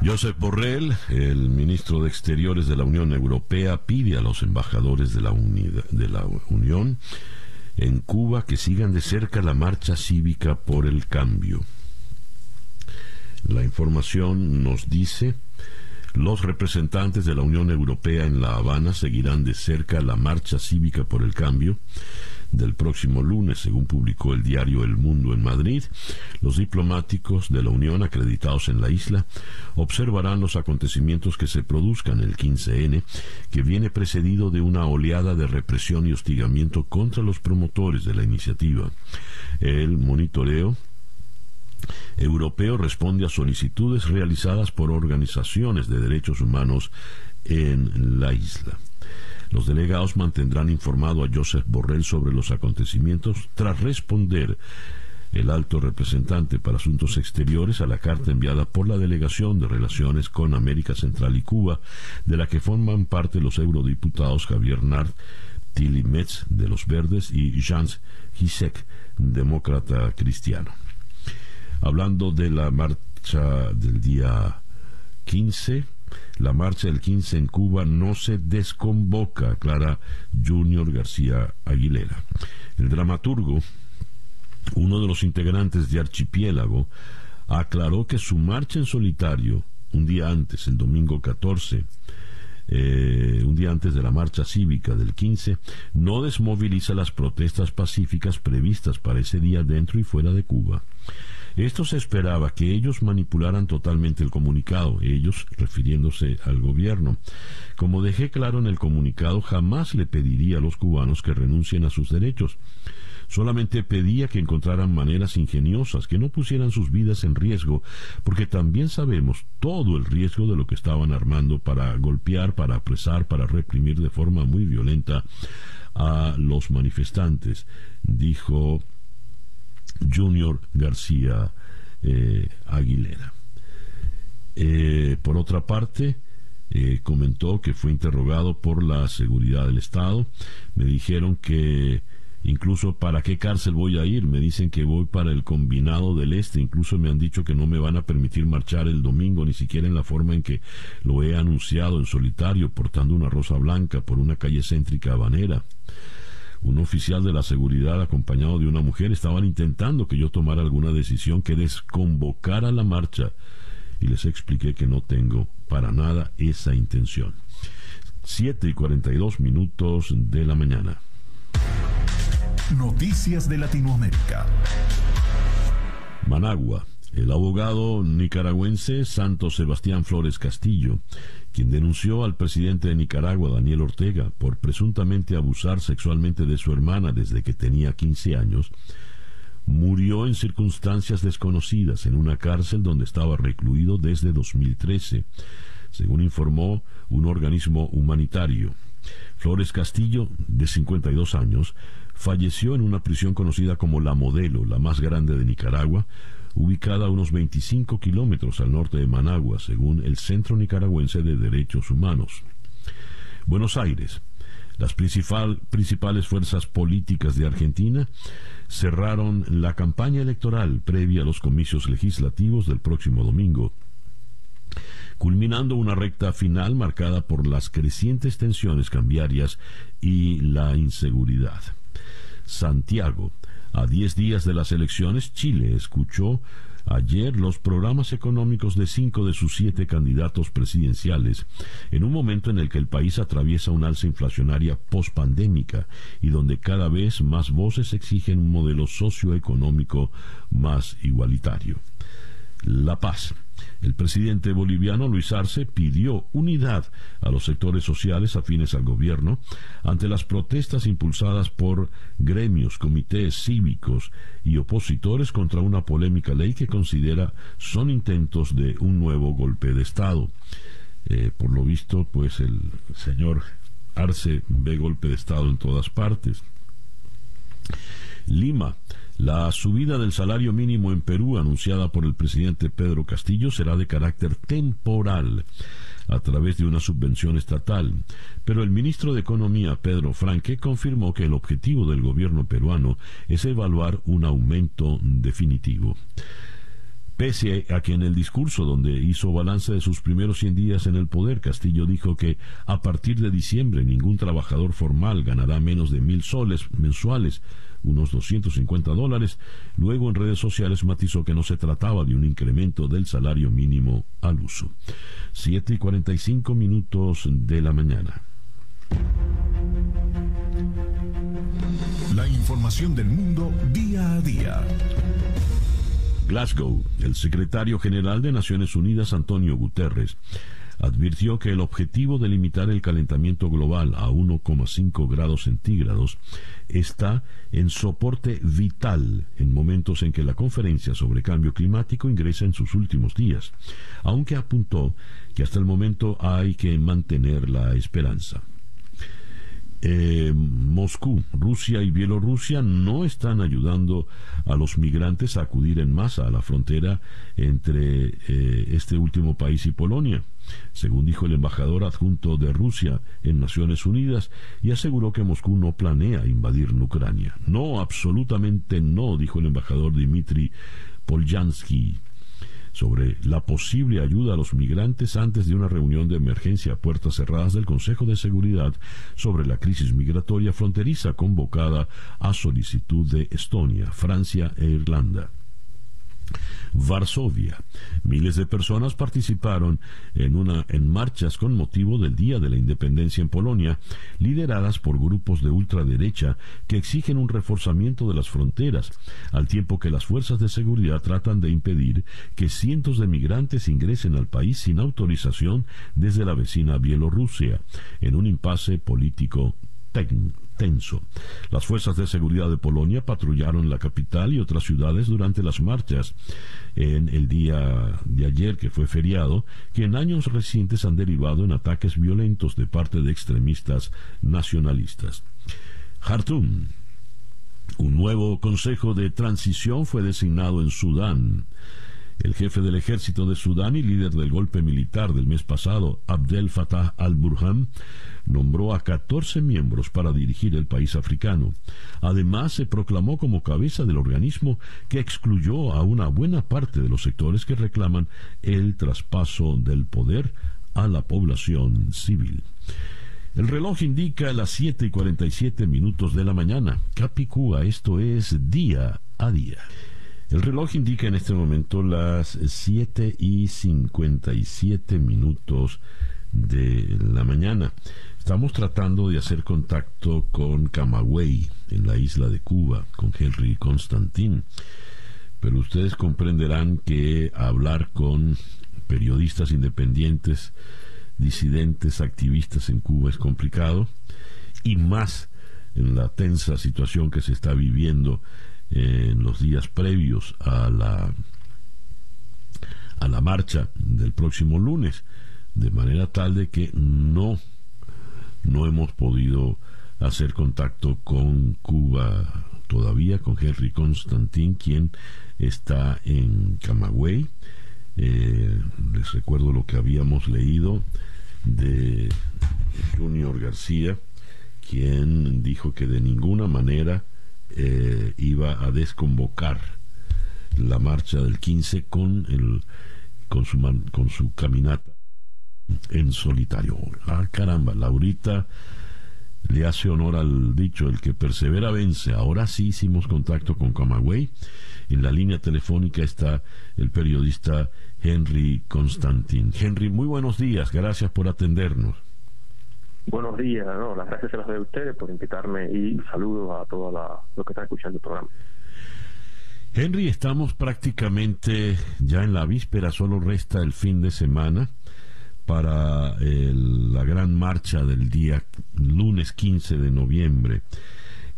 Josep Borrell, el ministro de Exteriores de la Unión Europea, pide a los embajadores de la, de la Unión en Cuba que sigan de cerca la marcha cívica por el cambio. La información nos dice los representantes de la Unión Europea en La Habana seguirán de cerca la marcha cívica por el cambio del próximo lunes, según publicó el diario El Mundo en Madrid. Los diplomáticos de la Unión acreditados en la isla observarán los acontecimientos que se produzcan el 15N, que viene precedido de una oleada de represión y hostigamiento contra los promotores de la iniciativa. El monitoreo europeo responde a solicitudes realizadas por organizaciones de derechos humanos en la isla. Los delegados mantendrán informado a Joseph Borrell sobre los acontecimientos tras responder el alto representante para Asuntos Exteriores a la carta enviada por la Delegación de Relaciones con América Central y Cuba, de la que forman parte los eurodiputados Javier Nart, Tilly Metz de los Verdes y Jans Hisek, demócrata cristiano. Hablando de la marcha del día 15, la marcha del 15 en Cuba no se desconvoca, aclara Junior García Aguilera. El dramaturgo, uno de los integrantes de Archipiélago, aclaró que su marcha en solitario, un día antes, el domingo 14, eh, un día antes de la marcha cívica del 15, no desmoviliza las protestas pacíficas previstas para ese día dentro y fuera de Cuba. Esto se esperaba que ellos manipularan totalmente el comunicado, ellos refiriéndose al gobierno. Como dejé claro en el comunicado, jamás le pediría a los cubanos que renuncien a sus derechos. Solamente pedía que encontraran maneras ingeniosas, que no pusieran sus vidas en riesgo, porque también sabemos todo el riesgo de lo que estaban armando para golpear, para apresar, para reprimir de forma muy violenta a los manifestantes, dijo Junior García eh, Aguilera. Eh, por otra parte, eh, comentó que fue interrogado por la seguridad del Estado. Me dijeron que incluso para qué cárcel voy a ir. Me dicen que voy para el combinado del Este. Incluso me han dicho que no me van a permitir marchar el domingo, ni siquiera en la forma en que lo he anunciado en solitario, portando una rosa blanca por una calle céntrica habanera un oficial de la seguridad acompañado de una mujer estaban intentando que yo tomara alguna decisión que desconvocara la marcha y les expliqué que no tengo para nada esa intención. 7 y 42 minutos de la mañana. Noticias de Latinoamérica. Managua. El abogado nicaragüense Santos Sebastián Flores Castillo, quien denunció al presidente de Nicaragua, Daniel Ortega, por presuntamente abusar sexualmente de su hermana desde que tenía 15 años, murió en circunstancias desconocidas en una cárcel donde estaba recluido desde 2013, según informó un organismo humanitario. Flores Castillo, de 52 años, falleció en una prisión conocida como La Modelo, la más grande de Nicaragua, ubicada a unos 25 kilómetros al norte de Managua, según el Centro Nicaragüense de Derechos Humanos. Buenos Aires. Las principales fuerzas políticas de Argentina cerraron la campaña electoral previa a los comicios legislativos del próximo domingo, culminando una recta final marcada por las crecientes tensiones cambiarias y la inseguridad. Santiago. A diez días de las elecciones, Chile escuchó ayer los programas económicos de cinco de sus siete candidatos presidenciales, en un momento en el que el país atraviesa una alza inflacionaria pospandémica y donde cada vez más voces exigen un modelo socioeconómico más igualitario. La paz. El presidente boliviano Luis Arce pidió unidad a los sectores sociales afines al gobierno ante las protestas impulsadas por gremios, comités cívicos y opositores contra una polémica ley que considera son intentos de un nuevo golpe de Estado. Eh, por lo visto, pues el señor Arce ve golpe de Estado en todas partes. Lima. La subida del salario mínimo en Perú, anunciada por el presidente Pedro Castillo, será de carácter temporal a través de una subvención estatal. Pero el ministro de Economía, Pedro Franque, confirmó que el objetivo del gobierno peruano es evaluar un aumento definitivo. Pese a que en el discurso donde hizo balance de sus primeros 100 días en el poder, Castillo dijo que a partir de diciembre ningún trabajador formal ganará menos de mil soles mensuales, unos 250 dólares. Luego en redes sociales matizó que no se trataba de un incremento del salario mínimo al uso. 7 y 45 minutos de la mañana. La información del mundo día a día. Glasgow, el secretario general de Naciones Unidas, Antonio Guterres, advirtió que el objetivo de limitar el calentamiento global a 1,5 grados centígrados está en soporte vital en momentos en que la conferencia sobre cambio climático ingresa en sus últimos días, aunque apuntó que hasta el momento hay que mantener la esperanza. Eh, Moscú, Rusia y Bielorrusia no están ayudando a los migrantes a acudir en masa a la frontera entre eh, este último país y Polonia según dijo el embajador adjunto de Rusia en Naciones Unidas, y aseguró que Moscú no planea invadir Ucrania. No, absolutamente no, dijo el embajador Dmitry Polyansky sobre la posible ayuda a los migrantes antes de una reunión de emergencia a puertas cerradas del Consejo de Seguridad sobre la crisis migratoria fronteriza convocada a solicitud de Estonia, Francia e Irlanda. Varsovia. Miles de personas participaron en, una, en marchas con motivo del Día de la Independencia en Polonia, lideradas por grupos de ultraderecha que exigen un reforzamiento de las fronteras, al tiempo que las fuerzas de seguridad tratan de impedir que cientos de migrantes ingresen al país sin autorización desde la vecina Bielorrusia, en un impasse político técnico Las fuerzas de seguridad de Polonia patrullaron la capital y otras ciudades durante las marchas en el día de ayer, que fue feriado, que en años recientes han derivado en ataques violentos de parte de extremistas nacionalistas. Khartoum. Un nuevo consejo de transición fue designado en Sudán. El jefe del ejército de Sudán y líder del golpe militar del mes pasado, Abdel Fattah al-Burhan, nombró a 14 miembros para dirigir el país africano. Además, se proclamó como cabeza del organismo que excluyó a una buena parte de los sectores que reclaman el traspaso del poder a la población civil. El reloj indica las 7 y 47 minutos de la mañana. Capicúa, esto es día a día. El reloj indica en este momento las 7 y 57 minutos de la mañana. Estamos tratando de hacer contacto con Camagüey, en la isla de Cuba, con Henry Constantin. Pero ustedes comprenderán que hablar con periodistas independientes, disidentes, activistas en Cuba es complicado, y más en la tensa situación que se está viviendo en los días previos a la a la marcha del próximo lunes de manera tal de que no no hemos podido hacer contacto con Cuba todavía con Henry Constantin quien está en Camagüey. Eh, les recuerdo lo que habíamos leído de Junior García quien dijo que de ninguna manera eh, iba a desconvocar la marcha del 15 con, el, con, su, con su caminata en solitario. Ah, caramba, Laurita le hace honor al dicho, el que persevera vence. Ahora sí hicimos contacto con Camagüey. En la línea telefónica está el periodista Henry Constantin. Henry, muy buenos días, gracias por atendernos. Buenos días, no, las gracias a las de ustedes por invitarme y saludos a todos los que están escuchando el programa. Henry, estamos prácticamente ya en la víspera, solo resta el fin de semana para la gran marcha del día lunes 15 de noviembre.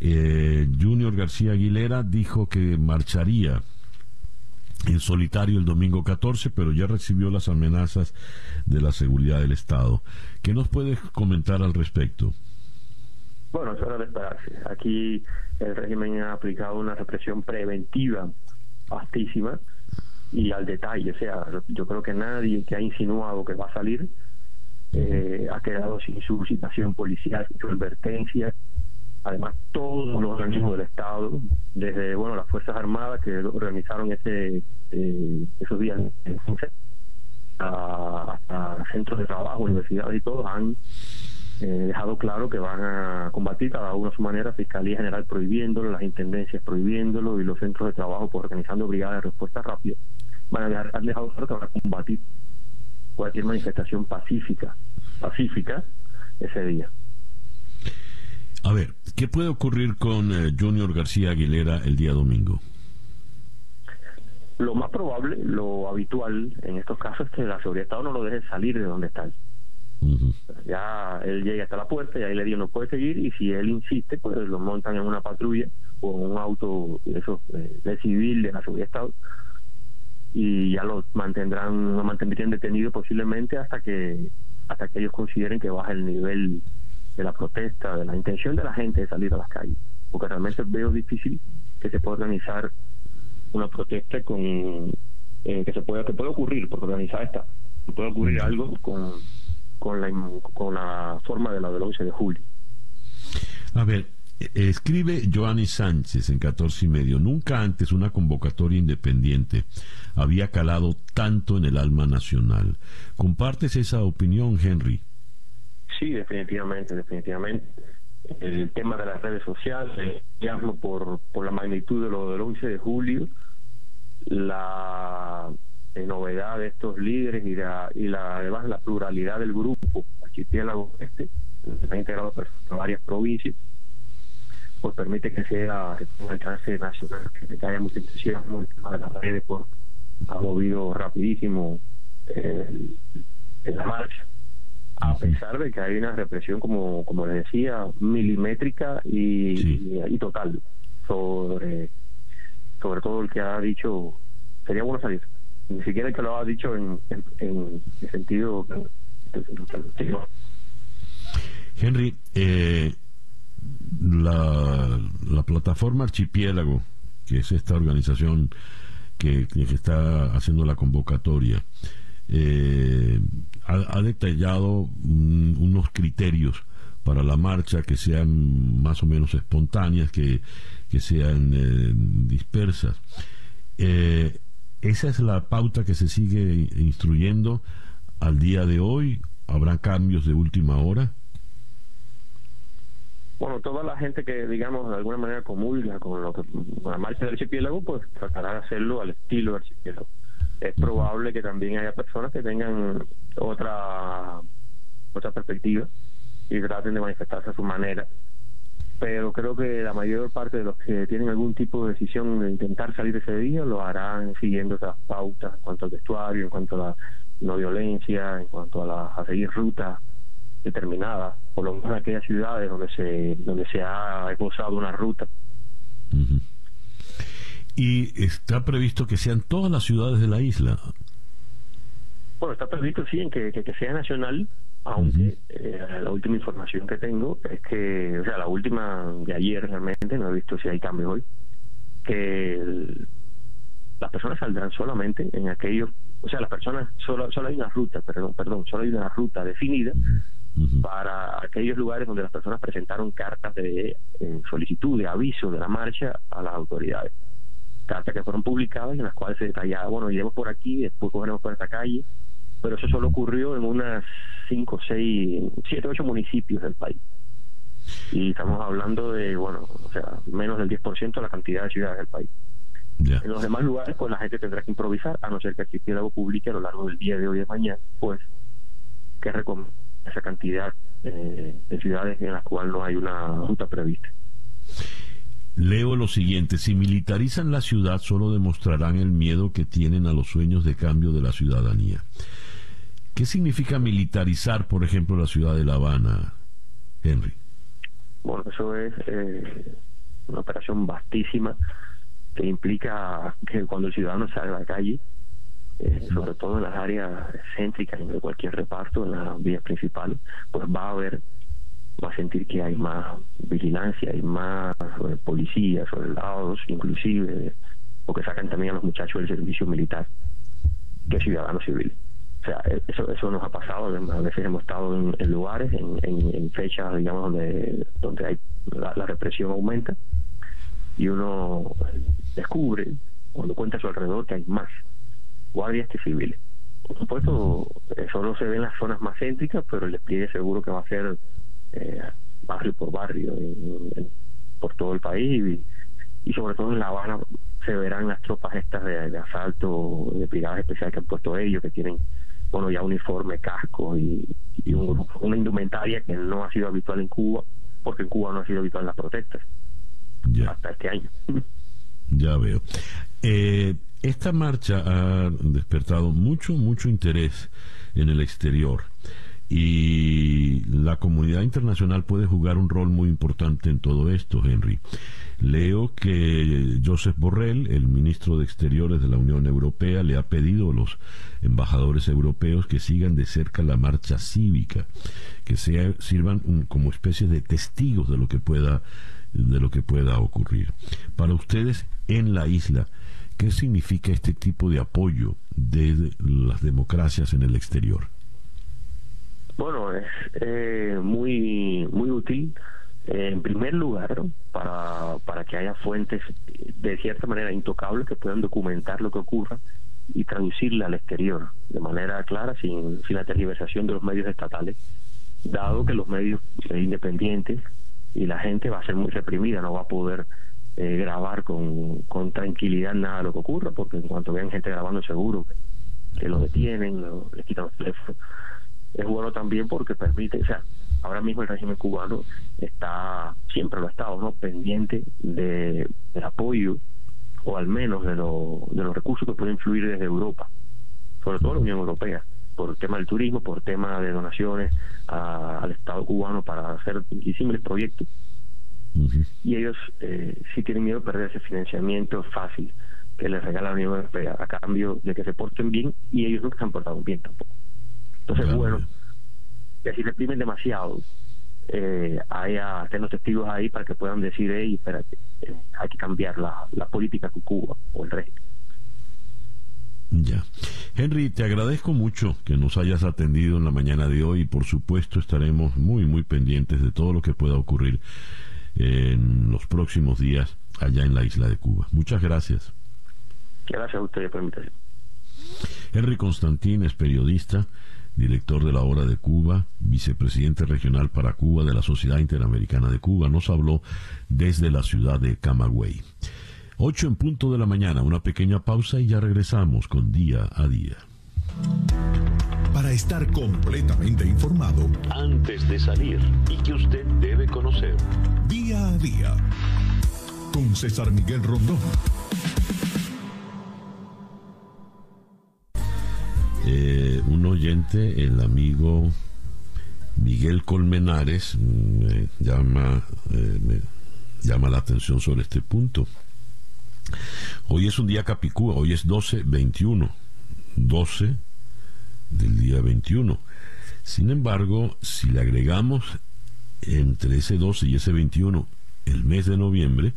Eh, Junior García Aguilera dijo que marcharía en solitario el domingo 14, pero ya recibió las amenazas de la seguridad del Estado. ¿Qué nos puedes comentar al respecto? Bueno, es hora de esperarse. Aquí el régimen ha aplicado una represión preventiva vastísima y al detalle. O sea, yo creo que nadie que ha insinuado que va a salir eh, ha quedado sin su citación policial, sin su advertencia, además todos los organismos del Estado, desde bueno las Fuerzas Armadas que organizaron ese eh, esos días en hasta centros de trabajo, universidades y todos han eh, dejado claro que van a combatir cada uno a su manera, Fiscalía General prohibiéndolo, las intendencias prohibiéndolo y los centros de trabajo por organizando brigadas de respuesta rápida, van a dejar, han dejado claro que van a combatir cualquier manifestación pacífica, pacífica ese día. A ver, ¿qué puede ocurrir con eh, Junior García Aguilera el día domingo? Lo más probable, lo habitual en estos casos es que la seguridad de Estado no lo deje salir de donde está. Ya él llega hasta la puerta y ahí le digo no puede seguir y si él insiste pues lo montan en una patrulla o en un auto eso, eh, de civil de la seguridad de Estado y ya lo mantendrán, lo mantendrían detenido posiblemente hasta que hasta que ellos consideren que baja el nivel de la protesta, de la intención de la gente de salir a las calles, porque realmente veo difícil que se pueda organizar una protesta con eh, que se pueda que puede ocurrir, porque organizar está, puede ocurrir algo con, con la con la forma de la del 11 de julio. A ver, e, escribe Joanny Sánchez en 14 y medio. Nunca antes una convocatoria independiente había calado tanto en el alma nacional. ¿Compartes esa opinión, Henry? Sí, definitivamente, definitivamente. El tema de las redes sociales, digamos, por, por la magnitud de lo del 11 de julio, la eh, novedad de estos líderes y, la, y la, además la pluralidad del grupo archipiélago este, está integrado por varias provincias, pues permite que sea un alcance nacional, que haya mucha entusiasmo, el tema de las redes pues, ha movido rapidísimo eh, en la marcha a pesar de que hay una represión, como, como les decía, milimétrica y, y, total sobre, sobre todo el que ha dicho, sería bueno salir, ni siquiera el que lo ha dicho en, en, sentido... Henry, eh, la, la plataforma Archipiélago, que es esta organización que, que está haciendo la convocatoria, eh, ha, detallado unos criterios para la marcha que sean más o menos espontáneas, que, sean eh, dispersas. Eh, esa es la pauta que se sigue instruyendo al día de hoy. ¿Habrá cambios de última hora? bueno, toda la gente que, digamos, de alguna manera comulga con, lo que, la marcha del archipiélago, pues tratará de hacerlo al estilo del archipiélago. Es probable que también haya personas que tengan otra, otra perspectiva y traten de manifestarse a su manera. Pero creo que la mayor parte de los que tienen algún tipo de decisión de intentar salir ese día lo harán siguiendo esas pautas en cuanto al vestuario, en cuanto a la no violencia, en cuanto a, la, a seguir rutas determinada, por lo menos en aquellas ciudades donde se, donde se ha esbozado una ruta. ¿Y está previsto que sean todas las ciudades de la isla? Bueno, está previsto sí en que, que, sea nacional, aunque eh, la última información que tengo es que, o sea, la última de ayer realmente, no he visto si hay cambios hoy, que las personas saldrán solamente en aquellos, o sea, las personas, solo, solo hay una ruta, perdón, perdón, solo hay una ruta definida para aquellos lugares donde las personas presentaron cartas de eh, solicitud, de aviso de la marcha a las autoridades. Cartas que fueron publicadas en las cuales se detallaba, bueno, iremos por aquí, después cogeremos por esta calle, pero eso solo ocurrió en unas 5, 6, 7, 8 municipios del país. Y estamos hablando de, bueno, o sea, menos del 10% de la cantidad de ciudades del país. En los demás lugares, pues la gente tendrá que improvisar, a no ser que el archipiélago publique a lo largo del día de hoy y de mañana, pues, que recomienda esa cantidad eh, de ciudades en las cuales no hay una ruta prevista. Leo lo siguiente, si militarizan la ciudad solo demostrarán el miedo que tienen a los sueños de cambio de la ciudadanía. ¿Qué significa militarizar, por ejemplo, la ciudad de La Habana, Henry? Bueno, eso es eh, una operación vastísima que implica que cuando el ciudadano sale a la calle eh, sobre todo en las áreas céntricas de cualquier reparto, en las vías principales, pues va a haber, va a sentir que hay más vigilancia, hay más eh, policías, soldados, inclusive, o que sacan también a los muchachos del servicio militar, que ciudadanos civiles. O sea, e, eso eso nos ha pasado, a veces hemos estado en, lugares, en, fechas, digamos, donde, donde hay la represión aumenta, y uno descubre, cuando cuenta a su alrededor, que hay más guardias que civiles. Por supuesto, eso no se ve en las zonas más céntricas, pero el despliegue seguro que va a ser eh, barrio por barrio por todo el país y, sobre todo en La Habana se verán las tropas estas de, asalto, de brigadas especiales que han puesto ellos, que tienen bueno ya uniforme, casco y, una indumentaria que no ha sido habitual en Cuba, porque en Cuba no ha sido habitual en las protestas hasta este año. Ya veo. Eh, esta marcha ha despertado mucho, mucho interés en el exterior y la comunidad internacional puede jugar un rol muy importante en todo esto, Henry. Leo que Joseph Borrell, el ministro de Exteriores de la Unión Europea, le ha pedido a los embajadores europeos que sigan de cerca la marcha cívica, que sea, sirvan como especie de testigos de lo que pueda de lo que pueda ocurrir. Para ustedes en la isla, ¿Qué significa este tipo de apoyo de las democracias en el exterior? Bueno, es eh, muy, muy útil. Eh, en primer lugar, para, para que haya fuentes de cierta manera intocables que puedan documentar lo que ocurra y traducirla al exterior de manera clara, sin, sin la tergiversación de los medios estatales, dado que los medios independientes y la gente va a ser muy reprimida, no va a poder eh, grabar con, con tranquilidad nada de lo que ocurra, porque en cuanto vean gente grabando seguro que, lo detienen, lo, les quitan los teléfonos. Es bueno también porque permite, o sea, ahora mismo el régimen cubano está, siempre lo ha estado, ¿no? pendiente de, del apoyo o al menos de, lo, de los recursos que pueden fluir desde Europa, sobre todo la Unión Europea, por el tema del turismo, por el tema de donaciones al Estado cubano para hacer disímiles proyectos y ellos eh, sí tienen miedo de perder ese financiamiento fácil que les regala la Unión Europea a cambio de que se porten bien y ellos nunca se han portado bien tampoco. Entonces, bueno, que si reprimen demasiado, eh, haya, los testigos ahí para que puedan decir, hey, espérate, eh, hay que cambiar la, la política con Cuba o el régimen. Ya. Henry, te agradezco mucho que nos hayas atendido en la mañana de hoy y por supuesto estaremos muy, muy pendientes de todo lo que pueda ocurrir en los próximos días allá en la isla de Cuba. Muchas gracias. Gracias a ustedes por invitarme. Henry Constantín es periodista, director de la Hora de Cuba, vicepresidente regional para Cuba de la Sociedad Interamericana de Cuba, nos habló desde la ciudad de Camagüey. Ocho en punto de la mañana, una pequeña pausa y ya regresamos con día a día. Para estar completamente informado antes de salir y que usted debe conocer. Día a día con César Miguel Rondón. Un oyente, el amigo Miguel Colmenares, me llama, eh, llama la atención sobre este punto. Hoy es un día capicúa, hoy es 12-21, 12 del día 21. Sin embargo, si le agregamos entre ese 12 y ese 21 el mes de noviembre,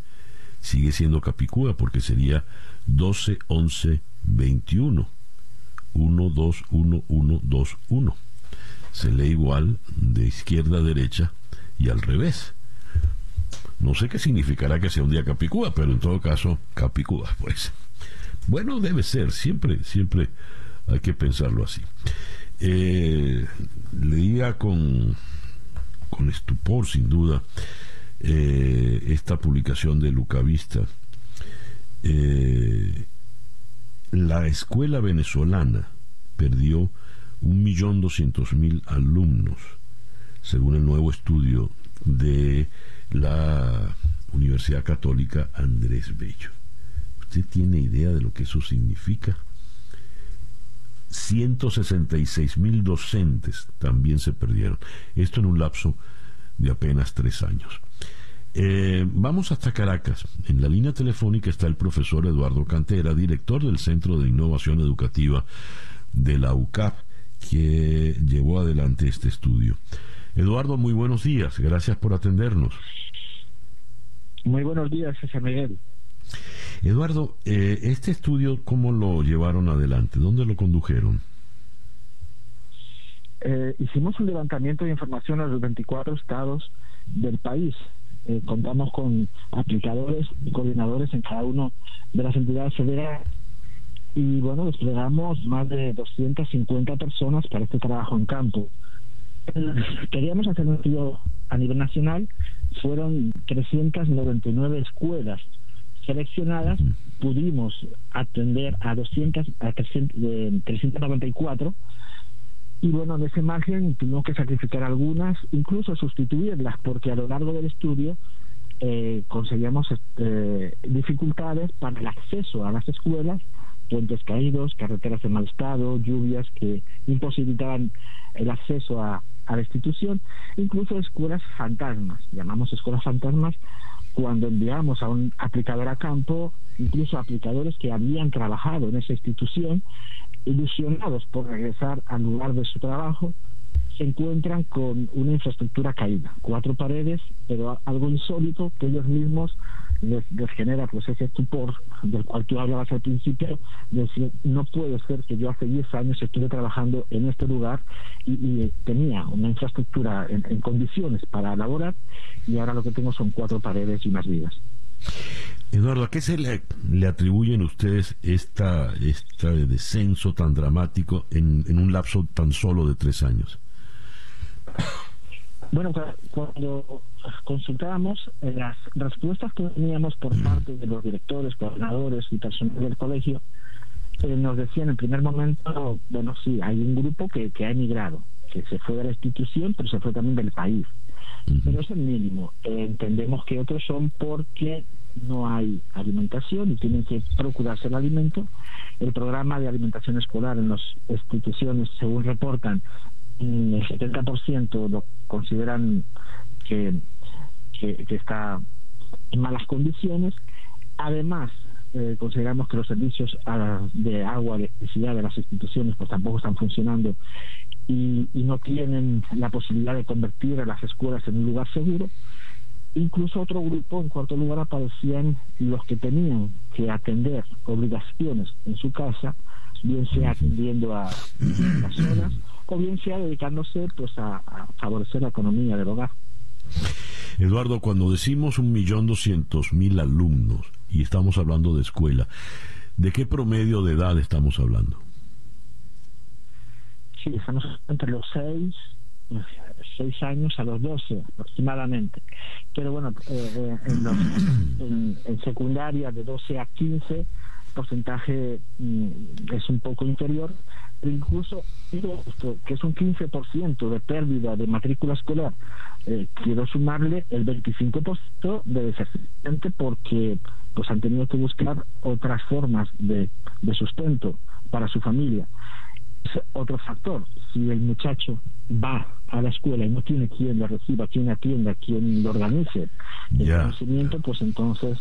sigue siendo capicúa porque sería 12, 11, 21. 1, 2, 1, 1, 2, 1. Se lee igual de izquierda a derecha y al revés. No sé qué significará que sea un día capicúa, pero en todo caso, capicúa, pues. Bueno, debe ser, siempre, siempre hay que pensarlo así. Eh, leía con, con estupor, sin duda, eh, esta publicación de Lucavista. Eh, la escuela venezolana perdió un millón doscientos mil alumnos, según el nuevo estudio de la Universidad Católica Andrés Bello. ¿Usted tiene idea de lo que eso significa? 166 mil docentes también se perdieron. Esto en un lapso de apenas tres años. Eh, vamos hasta Caracas. En la línea telefónica está el profesor Eduardo Cantera, director del Centro de Innovación Educativa de la UCAP, que llevó adelante este estudio. Eduardo, muy buenos días. Gracias por atendernos. Muy buenos días, César Miguel. Eduardo, eh, este estudio, ¿cómo lo llevaron adelante? ¿Dónde lo condujeron? Eh, hicimos un levantamiento de información a los 24 estados del país eh, contamos con aplicadores y coordinadores en cada uno de las entidades federales. Y bueno, desplegamos más de 250 personas para este trabajo en campo. Queríamos hacer un estudio a nivel nacional, fueron 399 escuelas seleccionadas, pudimos atender a 200 a 394 y bueno, en ese margen tuvimos que sacrificar algunas, incluso sustituirlas, porque a lo largo del estudio eh, conseguíamos eh, dificultades para el acceso a las escuelas, puentes caídos, carreteras en mal estado, lluvias que imposibilitaban el acceso a, a la institución, incluso escuelas fantasmas, llamamos escuelas fantasmas cuando enviamos a un aplicador a campo, incluso aplicadores que habían trabajado en esa institución ilusionados por regresar al lugar de su trabajo, se encuentran con una infraestructura caída, cuatro paredes, pero algo insólito que ellos mismos les, genera pues ese estupor del cual tú hablabas al principio, de decir, no puede ser que yo hace 10 años estuve trabajando en este lugar y, tenía una infraestructura en, en, condiciones para elaborar y ahora lo que tengo son cuatro paredes y unas vidas. Eduardo, ¿a qué se le, atribuyen ustedes esta, este descenso tan dramático en, un lapso tan solo de tres años? Bueno, cuando consultábamos eh, las respuestas que teníamos por parte de los directores, coordinadores y personal del colegio, eh, nos decían en primer momento, bueno, sí, hay un grupo que, que ha emigrado, que se fue de la institución, pero se fue también del país. Pero es el mínimo. Eh, entendemos que otros son porque no hay alimentación y tienen que procurarse el alimento. El programa de alimentación escolar en las instituciones, según reportan, el 70% lo consideran que, que, está en malas condiciones. Además, eh, consideramos que los servicios de agua, electricidad de las instituciones pues tampoco están funcionando y, y, no tienen la posibilidad de convertir a las escuelas en un lugar seguro. Incluso otro grupo, en cuarto lugar, aparecían los que tenían que atender obligaciones en su casa, bien sea atendiendo a personas o bien sea dedicándose pues a, favorecer la economía del hogar. Eduardo, cuando decimos un millón doscientos mil alumnos y estamos hablando de escuela, ¿de qué promedio de edad estamos hablando? sí, estamos entre los 6 seis años a los 12 aproximadamente. Pero bueno, eh, en, en, secundaria de 12 a 15 porcentaje mm, es un poco inferior, pero incluso que es un 15% de pérdida de matrícula escolar, eh, quiero sumarle el 25% de desertante porque pues han tenido que buscar otras formas de, de sustento para su familia. Es otro factor. Si el muchacho va a la escuela y no tiene quien lo reciba, quien atienda, quien lo organice el conocimiento, pues entonces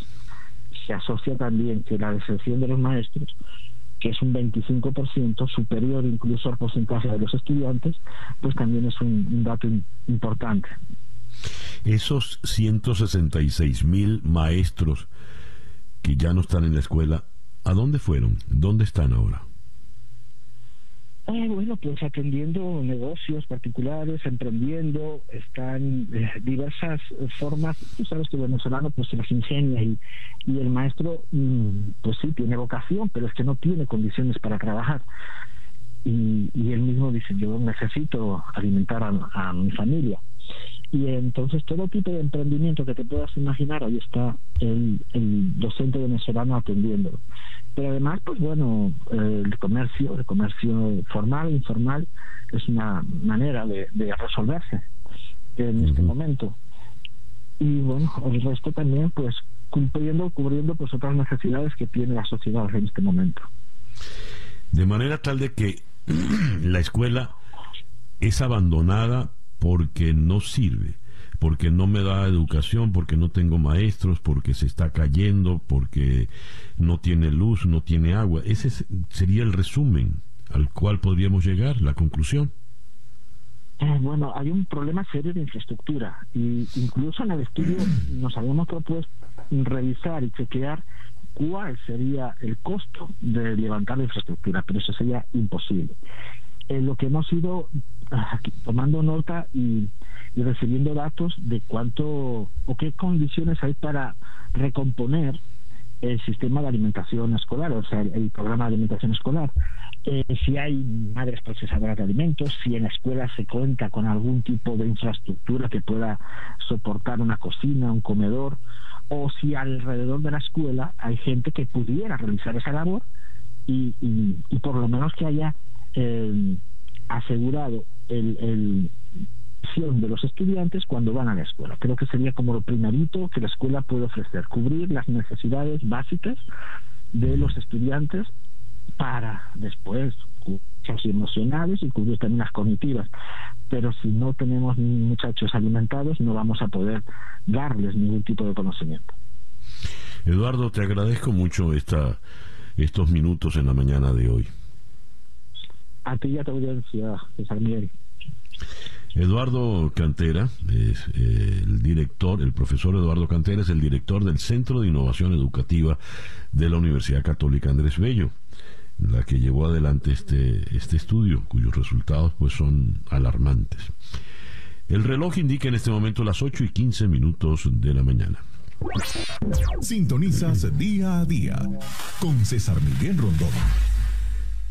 se asocia también que la deserción de los maestros, que es un 25% superior incluso al porcentaje de los estudiantes, pues también es un, dato importante. Esos 166 mil maestros que ya no están en la escuela, ¿a dónde fueron? ¿Dónde están ahora? Eh, bueno, pues atendiendo negocios particulares, emprendiendo, están eh, diversas formas. Tú sabes que el venezolano pues se las ingenia y, y el maestro, mm, pues sí, tiene vocación, pero es que no tiene condiciones para trabajar. Y, y él mismo dice, yo necesito alimentar a mi familia. Y entonces todo tipo de emprendimiento que te puedas imaginar, ahí está el, el docente venezolano atendiendo. Pero además, pues bueno, el comercio, el comercio formal, informal, es una manera de, resolverse en este momento. Y bueno, el resto también, pues cumpliendo, cubriendo pues otras necesidades que tiene la sociedad en este momento. De manera tal de que la escuela es abandonada porque no sirve, porque no me da educación, porque no tengo maestros, porque se está cayendo, porque no tiene luz, no tiene agua. Ese sería el resumen al cual podríamos llegar, la conclusión. Eh, bueno, hay un problema serio de infraestructura y incluso en el estudio nos habíamos propuesto revisar y chequear cuál sería el costo de levantar la infraestructura, pero eso sería imposible. Eh, lo que hemos ido tomando nota y, recibiendo datos de cuánto o qué condiciones hay para recomponer el sistema de alimentación escolar, o sea, el, programa de alimentación escolar. Eh, si hay madres procesadoras de alimentos, si en la escuela se cuenta con algún tipo de infraestructura que pueda soportar una cocina, un comedor, o si alrededor de la escuela hay gente que pudiera realizar esa labor y, y por lo menos que haya eh, asegurado el, el de los estudiantes cuando van a la escuela. Creo que sería como lo primerito que la escuela puede ofrecer, cubrir las necesidades básicas de los estudiantes para después las emocionales y cubrir también las cognitivas. Pero si no tenemos muchachos alimentados, no vamos a poder darles ningún tipo de conocimiento. Eduardo, te agradezco mucho esta, estos minutos en la mañana de hoy a ti y a tu audiencia, César Miguel. Eduardo Cantera es eh, el director, el profesor Eduardo Cantera es el director del Centro de Innovación Educativa de la Universidad Católica Andrés Bello, la que llevó adelante este, este estudio, cuyos resultados pues son alarmantes. El reloj indica en este momento las 8 y 15 minutos de la mañana. Sintonizas día a día con César Miguel Rondón.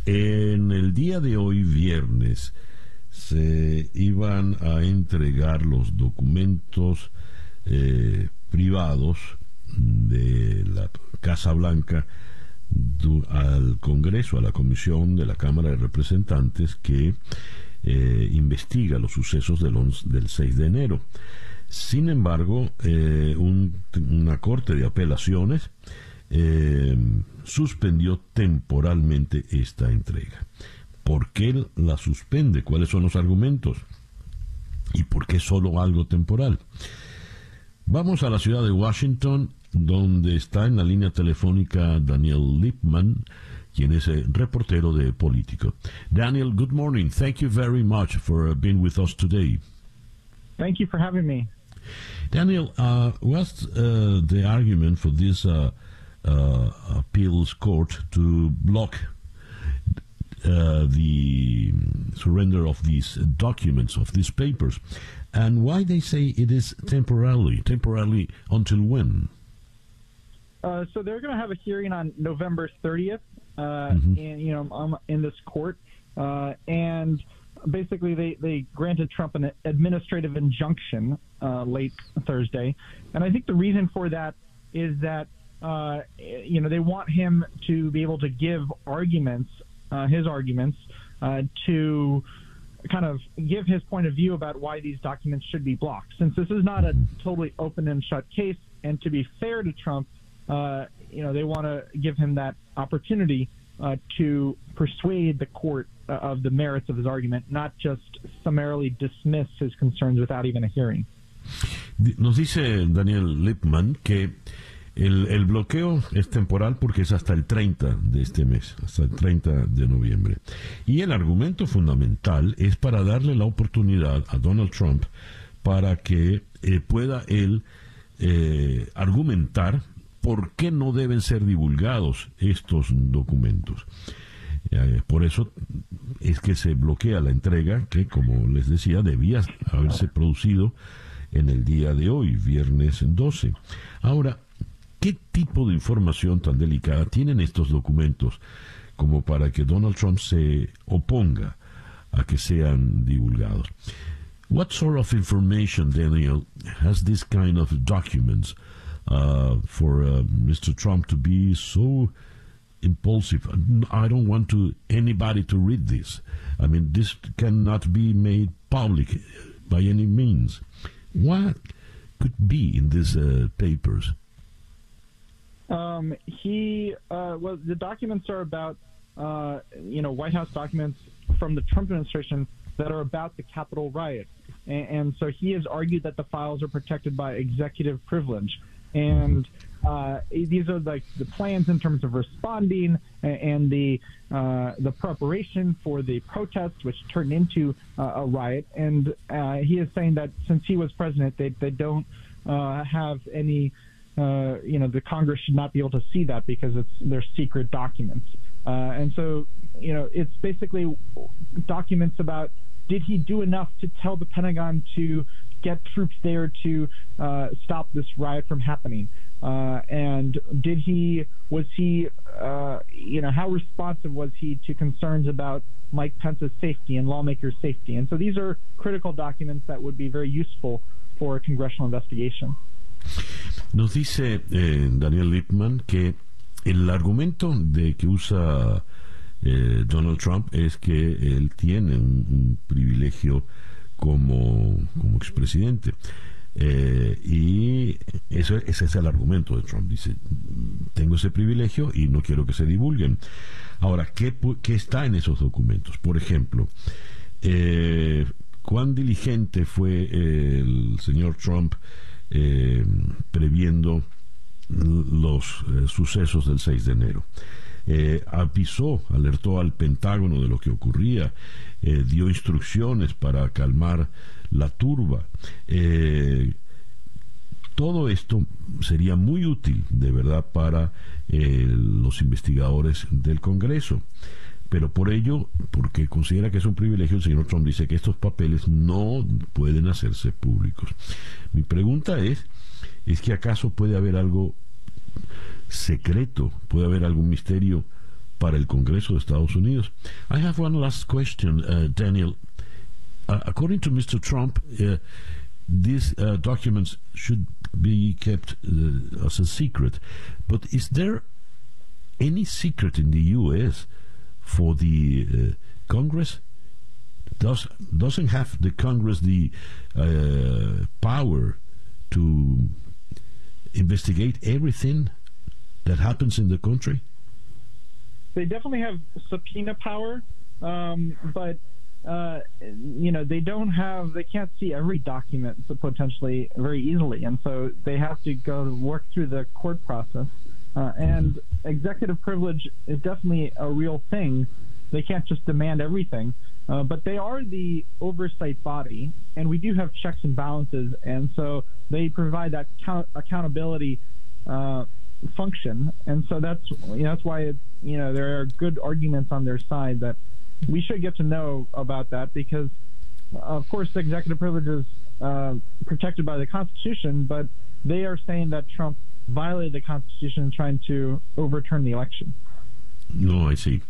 En el día de hoy, viernes, se iban a entregar los documentos eh, privados de la Casa Blanca al Congreso, a la Comisión de la Cámara de Representantes que eh, investiga los sucesos del, del 6 de enero. Sin embargo, eh, una Corte de Apelaciones suspendió temporalmente esta entrega. ¿Por qué la suspende? ¿Cuáles son los argumentos? ¿Y por qué solo algo temporal? Vamos a la ciudad de Washington, donde está en la línea telefónica Daniel Lipman, quien es el reportero de Político. Daniel, good morning. Thank you very much for being with us today. Thank you for having me. Daniel, uh, what's uh, the argument for this uh, uh, appeals court to block uh, the surrender of these documents, of these papers, and why they say it is temporarily, temporarily until when? Uh, so they're going to have a hearing on November 30th, uh, mm-hmm. in you know um, in this court, uh, and basically they, they granted Trump an administrative injunction uh, late Thursday, and I think the reason for that is that uh, you know they want him to be able to give arguments, his arguments, uh, to kind of give his point of view about why these documents should be blocked. Since this is not a totally open and shut case, and to be fair to Trump, uh, you know they want to give him that opportunity uh, to persuade the court uh, of the merits of his argument, not just summarily dismiss his concerns without even a hearing. Nos dice Daniel Lipman que el, el, bloqueo es temporal porque es hasta el 30 de este mes, hasta el 30 de noviembre. Y el argumento fundamental es para darle la oportunidad a Donald Trump para que eh, pueda él eh, argumentar por qué no deben ser divulgados estos documentos. Eh, por eso es que se bloquea la entrega que, como les decía, debía haberse producido en el día de hoy, viernes 12. Ahora, ¿qué tipo de información tan delicada tienen estos documentos como para que Donald Trump se oponga a que sean divulgados? What sort of information, Daniel, has this kind of documents uh, for uh, Mr. Trump to be so impulsive. I don't want to anybody to read this. I mean, this cannot be made public by any means. What could be in these uh, papers? Um, he uh, well, the documents are about uh, you know White House documents from the Trump administration that are about the Capitol riot, and, and so he has argued that the files are protected by executive privilege, and uh, these are like the plans in terms of responding and the uh, the preparation for the protests, which turned into uh, a riot. And uh, he is saying that since he was president, they they don't uh, have any. Uh, you know, the Congress should not be able to see that because it's they're secret documents. and so, you know, it's basically documents about did he do enough to tell the Pentagon to get troops there to stop this riot from happening? Uh, and did he was he uh, you know how responsive was he to concerns about Mike Pence's safety and lawmakers' safety? And so these are critical documents that would be very useful for a congressional investigation. Nos dice eh, Daniel Lipman que el argumento de que usa eh, Donald Trump es que él tiene un, privilegio como, como expresidente. Eh, y eso, ese es el argumento de Trump. Dice, tengo ese privilegio y no quiero que se divulguen. Ahora, ¿qué, qué está en esos documentos? Por ejemplo, eh, ¿cuán diligente fue el señor Trump eh, previendo los sucesos del 6 de enero? avisó, alertó al Pentágono de lo que ocurría, dio instrucciones para calmar la turba. Eh, todo esto sería muy útil, de verdad, para eh, los investigadores del Congreso. Pero por ello, porque considera que es un privilegio, el señor Trump dice que estos papeles no pueden hacerse públicos. Mi pregunta es, ¿es que acaso puede haber algo secreto, puede haber algún misterio para el Congreso de Estados Unidos? I have one last question, uh, Daniel. Uh, according to Mr. Trump, uh, these uh, documents should be kept uh, as a secret. But is there any secret in the U.S. for the uh, Congress? Does doesn't have the Congress the power to investigate everything that happens in the country? They definitely have subpoena power, um, but uh, you know, they don't have, they can't see every document potentially very easily, and so they have to go work through the court process. Uh, and executive privilege is definitely a real thing. They can't just demand everything, uh, but they are the oversight body, and we do have checks and balances, and so they provide that count- accountability uh, function, and so that's you know, that's why it, you know there are good arguments on their side that we should get to know about that because, of course, executive privilege is uh, protected by the Constitution, but they are saying that Trump violated the Constitution trying to overturn the election. No, I see.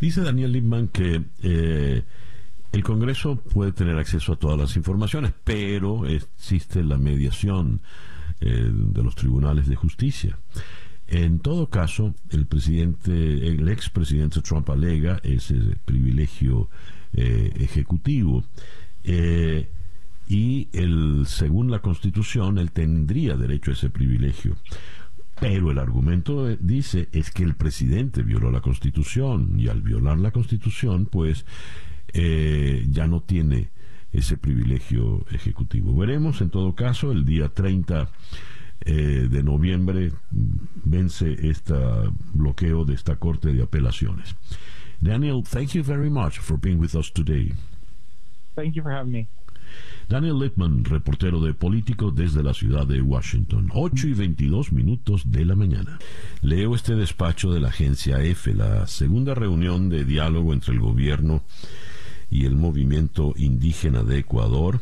Dice Daniel Lipman que eh, el Congreso puede tener acceso a todas las informaciones, pero existe la mediación eh, de los tribunales de justicia. En todo caso, el presidente, el expresidente Trump alega ese privilegio eh, ejecutivo. Y el, según la Constitución, él tendría derecho a ese privilegio. Pero el argumento eh, dice es que el presidente violó la Constitución y al violar la Constitución, pues ya no tiene ese privilegio ejecutivo. Veremos en todo caso el día 30 eh, de noviembre vence este bloqueo de esta Corte de Apelaciones. Daniel, thank you very much for being with us today. Thank you for having me. Daniel Lippman, reportero de Político desde la ciudad de Washington, 8 y 22 minutos de la mañana. Leo este despacho de la agencia EFE, la segunda reunión de diálogo entre el gobierno y el movimiento indígena de Ecuador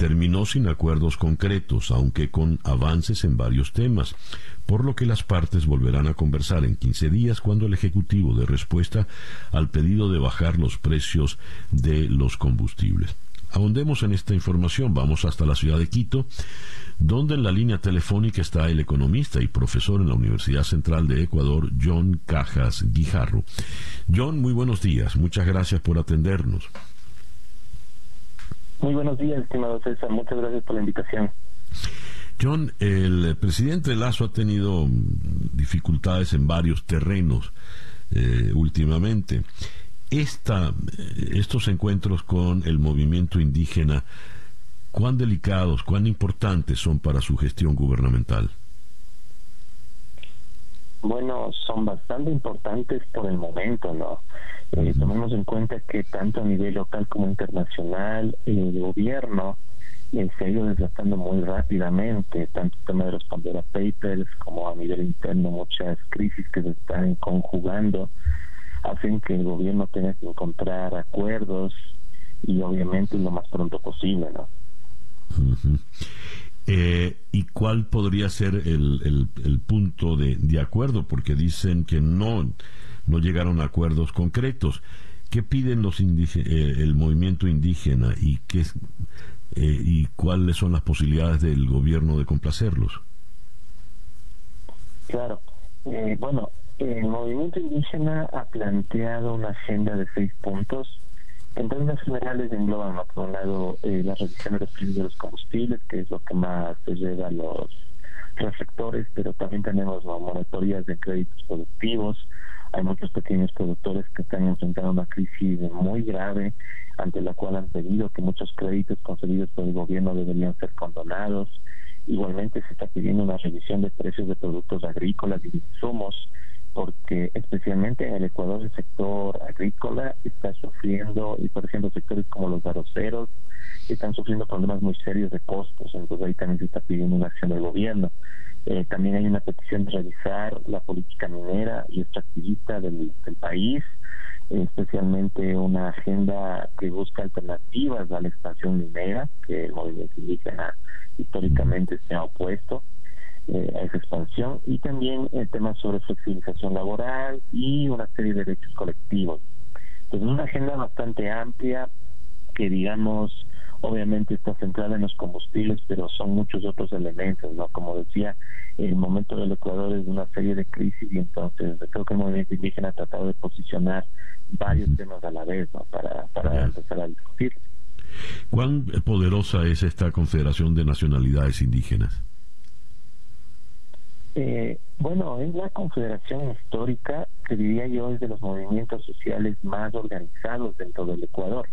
terminó sin acuerdos concretos, aunque con avances en varios temas, por lo que las partes volverán a conversar en 15 días cuando el Ejecutivo dé respuesta al pedido de bajar los precios de los combustibles. Ahondemos en esta información, vamos hasta la ciudad de Quito, donde en la línea telefónica está el economista y profesor en la Universidad Central de Ecuador, John Cajas Guijarro. John, muy buenos días, muchas gracias por atendernos. Muy buenos días, estimado César. Muchas gracias por la invitación. John, el presidente Lazo ha tenido dificultades en varios terrenos eh, últimamente. Esta, estos encuentros con el movimiento indígena, ¿cuán delicados, cuán importantes son para su gestión gubernamental? Bueno, son bastante importantes por el momento, ¿no? Eh, tomemos en cuenta que tanto a nivel local como internacional el gobierno eh, se ha ido desgastando muy rápidamente, tanto el tema de los Pandora Papers como a nivel interno muchas crisis que se están conjugando hacen que el gobierno tenga que encontrar acuerdos y obviamente lo más pronto posible, ¿no? Eh, ¿Y cuál podría ser el, el, punto de, de, acuerdo? Porque dicen que no, no llegaron a acuerdos concretos. ¿Qué piden los eh, el movimiento indígena y, qué, eh, y cuáles son las posibilidades del gobierno de complacerlos? Claro. bueno, el movimiento indígena ha planteado una agenda de seis puntos en términos generales engloban, por un lado, eh, la reducción de los precios de los combustibles, que es lo que más se lleva a los reflectores, pero también tenemos monitorías de créditos productivos. Hay muchos pequeños productores que están enfrentando una crisis muy grave, ante la cual han pedido que muchos créditos concedidos por el gobierno deberían ser condonados. Igualmente se está pidiendo una revisión de precios de productos agrícolas y de insumos porque especialmente en el Ecuador el sector agrícola está sufriendo, y por ejemplo sectores como los arroceros están sufriendo problemas muy serios de costos, entonces ahí también se está pidiendo una acción del gobierno. Eh, también hay una petición de revisar la política minera y extractivista del, del país, especialmente una agenda que busca alternativas a la expansión minera, que el movimiento indígena históricamente se ha opuesto. Eh, a esa expansión y también el tema sobre flexibilización laboral y una serie de derechos colectivos. Entonces, una agenda bastante amplia que, digamos, obviamente está centrada en los combustibles, pero son muchos otros elementos, ¿no? Como decía, el momento del Ecuador es una serie de crisis y entonces creo que el movimiento indígena ha tratado de posicionar varios temas a la vez, ¿no? Para, para empezar a discutir. ¿Cuán poderosa es esta Confederación de Nacionalidades Indígenas? Eh, bueno, es la confederación histórica que diría yo es de los movimientos sociales más organizados dentro del Ecuador.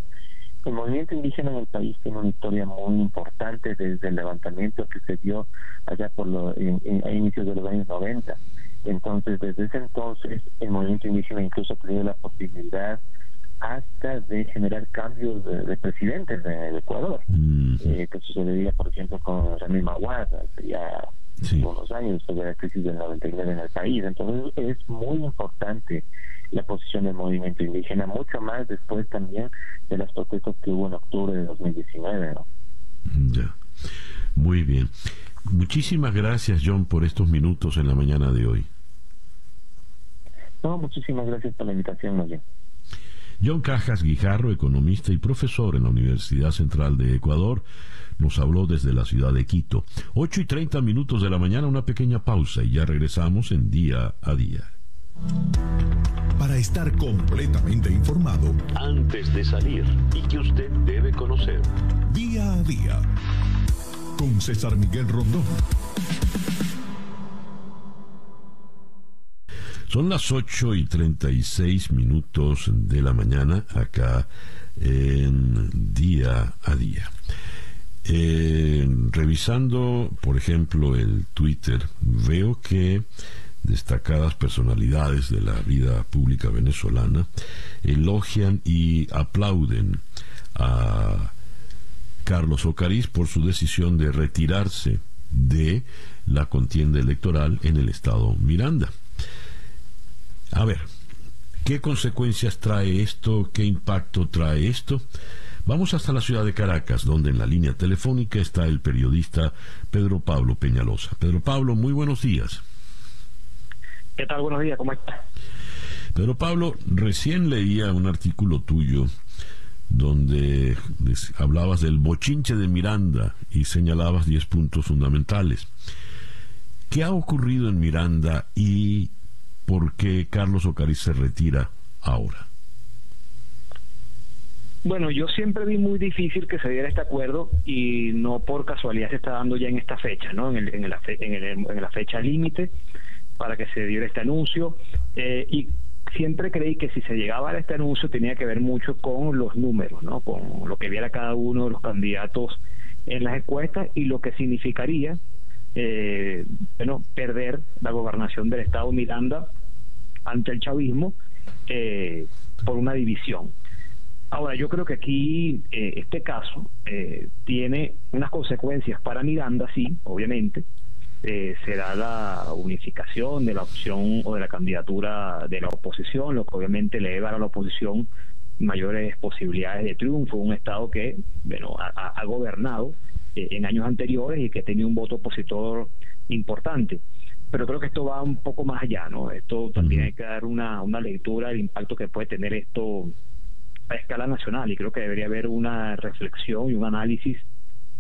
El movimiento indígena en el país tiene una historia muy importante desde el levantamiento que se dio allá por lo, a inicios de los años 90. Entonces, desde ese entonces, el movimiento indígena incluso ha tenido la posibilidad hasta de generar cambios de, presidentes en el Ecuador, mm. eh, que sucedería, por ejemplo, con Ramírez Maguada, ya sí. unos años después de la crisis del 99 en el país. Entonces es muy importante la posición del movimiento indígena, mucho más después también de las protestas que hubo en octubre de 2019. ¿no? Ya, muy bien. Muchísimas gracias, John, por estos minutos en la mañana de hoy. No, muchísimas gracias por la invitación, bien. John Cajas Guijarro, economista y profesor en la Universidad Central de Ecuador, nos habló desde la ciudad de Quito. 8 y 30 minutos de la mañana, una pequeña pausa y ya regresamos en día a día. Para estar completamente informado antes de salir y que usted debe conocer. Día a día con César Miguel Rondón. Son las 8 y 36 minutos de la mañana acá en día a día. Eh, revisando, por ejemplo, el Twitter, veo que destacadas personalidades de la vida pública venezolana elogian y aplauden a Carlos Ocariz por su decisión de retirarse de la contienda electoral en el estado Miranda. A ver, ¿qué consecuencias trae esto? ¿Qué impacto trae esto? Vamos hasta la ciudad de Caracas, donde en la línea telefónica está el periodista Pedro Pablo Peñalosa. Pedro Pablo, muy buenos días. ¿Qué tal? Buenos días, ¿cómo estás? Pedro Pablo, recién leía un artículo tuyo donde hablabas del bochinche de Miranda y señalabas 10 puntos fundamentales. ¿Qué ha ocurrido en Miranda y por qué Carlos Ocariz se retira ahora? Bueno, yo siempre vi muy difícil que se diera este acuerdo y no por casualidad se está dando ya en esta fecha, ¿no? En, en, la, en, la fecha límite para que se diera este anuncio. Eh, y siempre creí que si se llegaba a este anuncio tenía que ver mucho con los números, ¿no? Con lo que viera cada uno de los candidatos en las encuestas y lo que significaría, eh, bueno, perder la gobernación del Estado Miranda ante el chavismo eh, por una división. Ahora, yo creo que aquí eh, este caso eh, tiene unas consecuencias para Miranda, sí, obviamente, eh, será la unificación de la opción o de la candidatura de la oposición, lo que obviamente le va a la oposición mayores posibilidades de triunfo, un Estado que bueno, ha, gobernado eh, en años anteriores y que tenía un voto opositor importante. Pero creo que esto va un poco más allá, ¿no? Esto también hay que dar una, una lectura del impacto que puede tener esto a escala nacional y creo que debería haber una reflexión y un análisis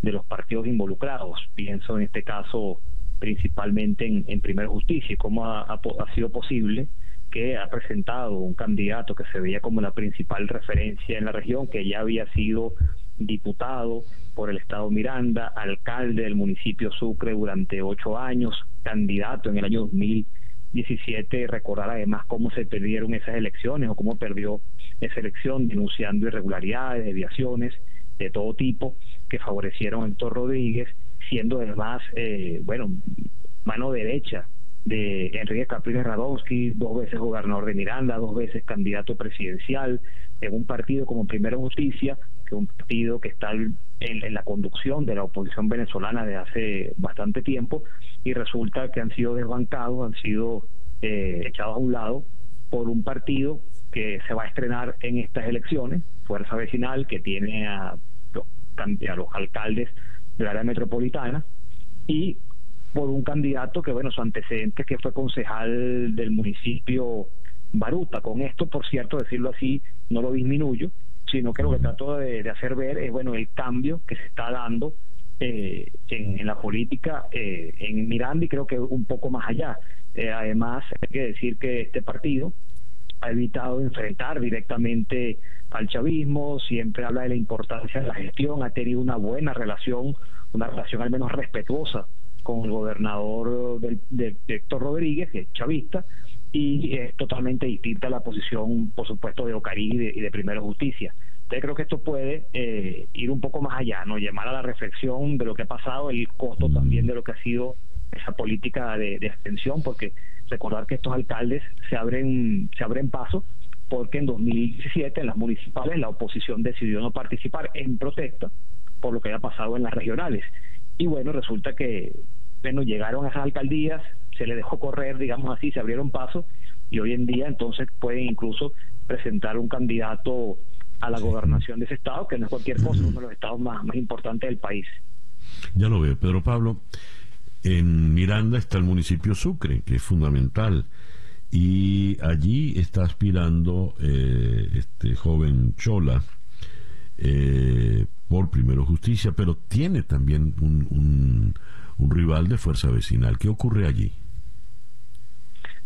de los partidos involucrados. Pienso en este caso principalmente en, en Primera Justicia y cómo ha, ha, sido posible que ha presentado un candidato que se veía como la principal referencia en la región, que ya había sido diputado por el Estado Miranda, alcalde del municipio Sucre durante ocho años, candidato en el año 2017, recordar además cómo se perdieron esas elecciones o cómo perdió esa elección, denunciando irregularidades, desviaciones de todo tipo que favorecieron a Héctor Rodríguez siendo además, eh, bueno, mano derecha de Enrique Capriles Radonsky, dos veces gobernador de Miranda, dos veces candidato presidencial, en un partido como Primera Justicia, que un partido que está en, la conducción de la oposición venezolana de hace bastante tiempo, y resulta que han sido desbancados, han sido eh, echados a un lado por un partido que se va a estrenar en estas elecciones, Fuerza Vecinal, que tiene a a los alcaldes del área metropolitana y por un candidato que, bueno, su antecedente que fue concejal del municipio Baruta. Con esto, por cierto, decirlo así, no lo disminuyo, sino que lo que trato de, hacer ver es, bueno, el cambio que se está dando eh, en, la política eh, en Miranda y creo que un poco más allá. Eh, además, hay que decir que este partido ha evitado enfrentar directamente al chavismo, siempre habla de la importancia de la gestión, ha tenido una buena relación, una relación al menos respetuosa con el gobernador del, de, Héctor Rodríguez, que es chavista, y es totalmente distinta la posición, por supuesto, de Ocarí y de, y de Primero Justicia. Entonces creo que esto puede eh, ir un poco más allá, no llamar a la reflexión de lo que ha pasado, el costo también de lo que ha sido esa política de, de extensión, porque recordar que estos alcaldes se abren, se abren paso porque en 2017 en las municipales la oposición decidió no participar en protesta por lo que había pasado en las regionales. Y bueno, resulta que bueno, llegaron a esas alcaldías, se le dejó correr, digamos así, se abrieron paso y hoy en día entonces pueden incluso presentar un candidato a la gobernación de ese estado, que no es cualquier cosa, uno de los estados más, más importantes del país. Ya lo veo, Pedro Pablo. En Miranda está el municipio Sucre, que es fundamental. y allí está aspirando eh, este joven Chola eh, por Primero Justicia, pero tiene también un, un, rival de fuerza vecinal. ¿Qué ocurre allí?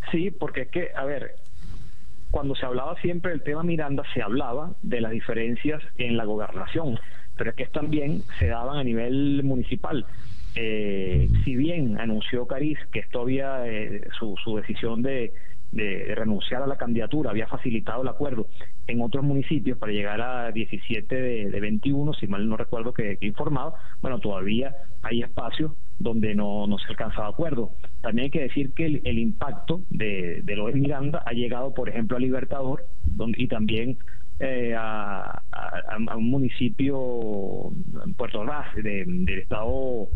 Sí, porque es que, a ver, cuando se hablaba siempre del tema Miranda, se hablaba de las diferencias en la gobernación, pero es que también se daban a nivel municipal. Eh, si bien anunció Cariz que esto había eh, su, su decisión de, de, renunciar a la candidatura había facilitado el acuerdo en otros municipios para llegar a 17 de, 21, si mal no recuerdo que, he informado, bueno, todavía hay espacios donde no, no se alcanzaba acuerdo. También hay que decir que el, impacto de, de lo de Miranda ha llegado, por ejemplo, a Libertador donde, y también eh, a, un municipio, Puerto Ordaz, del estado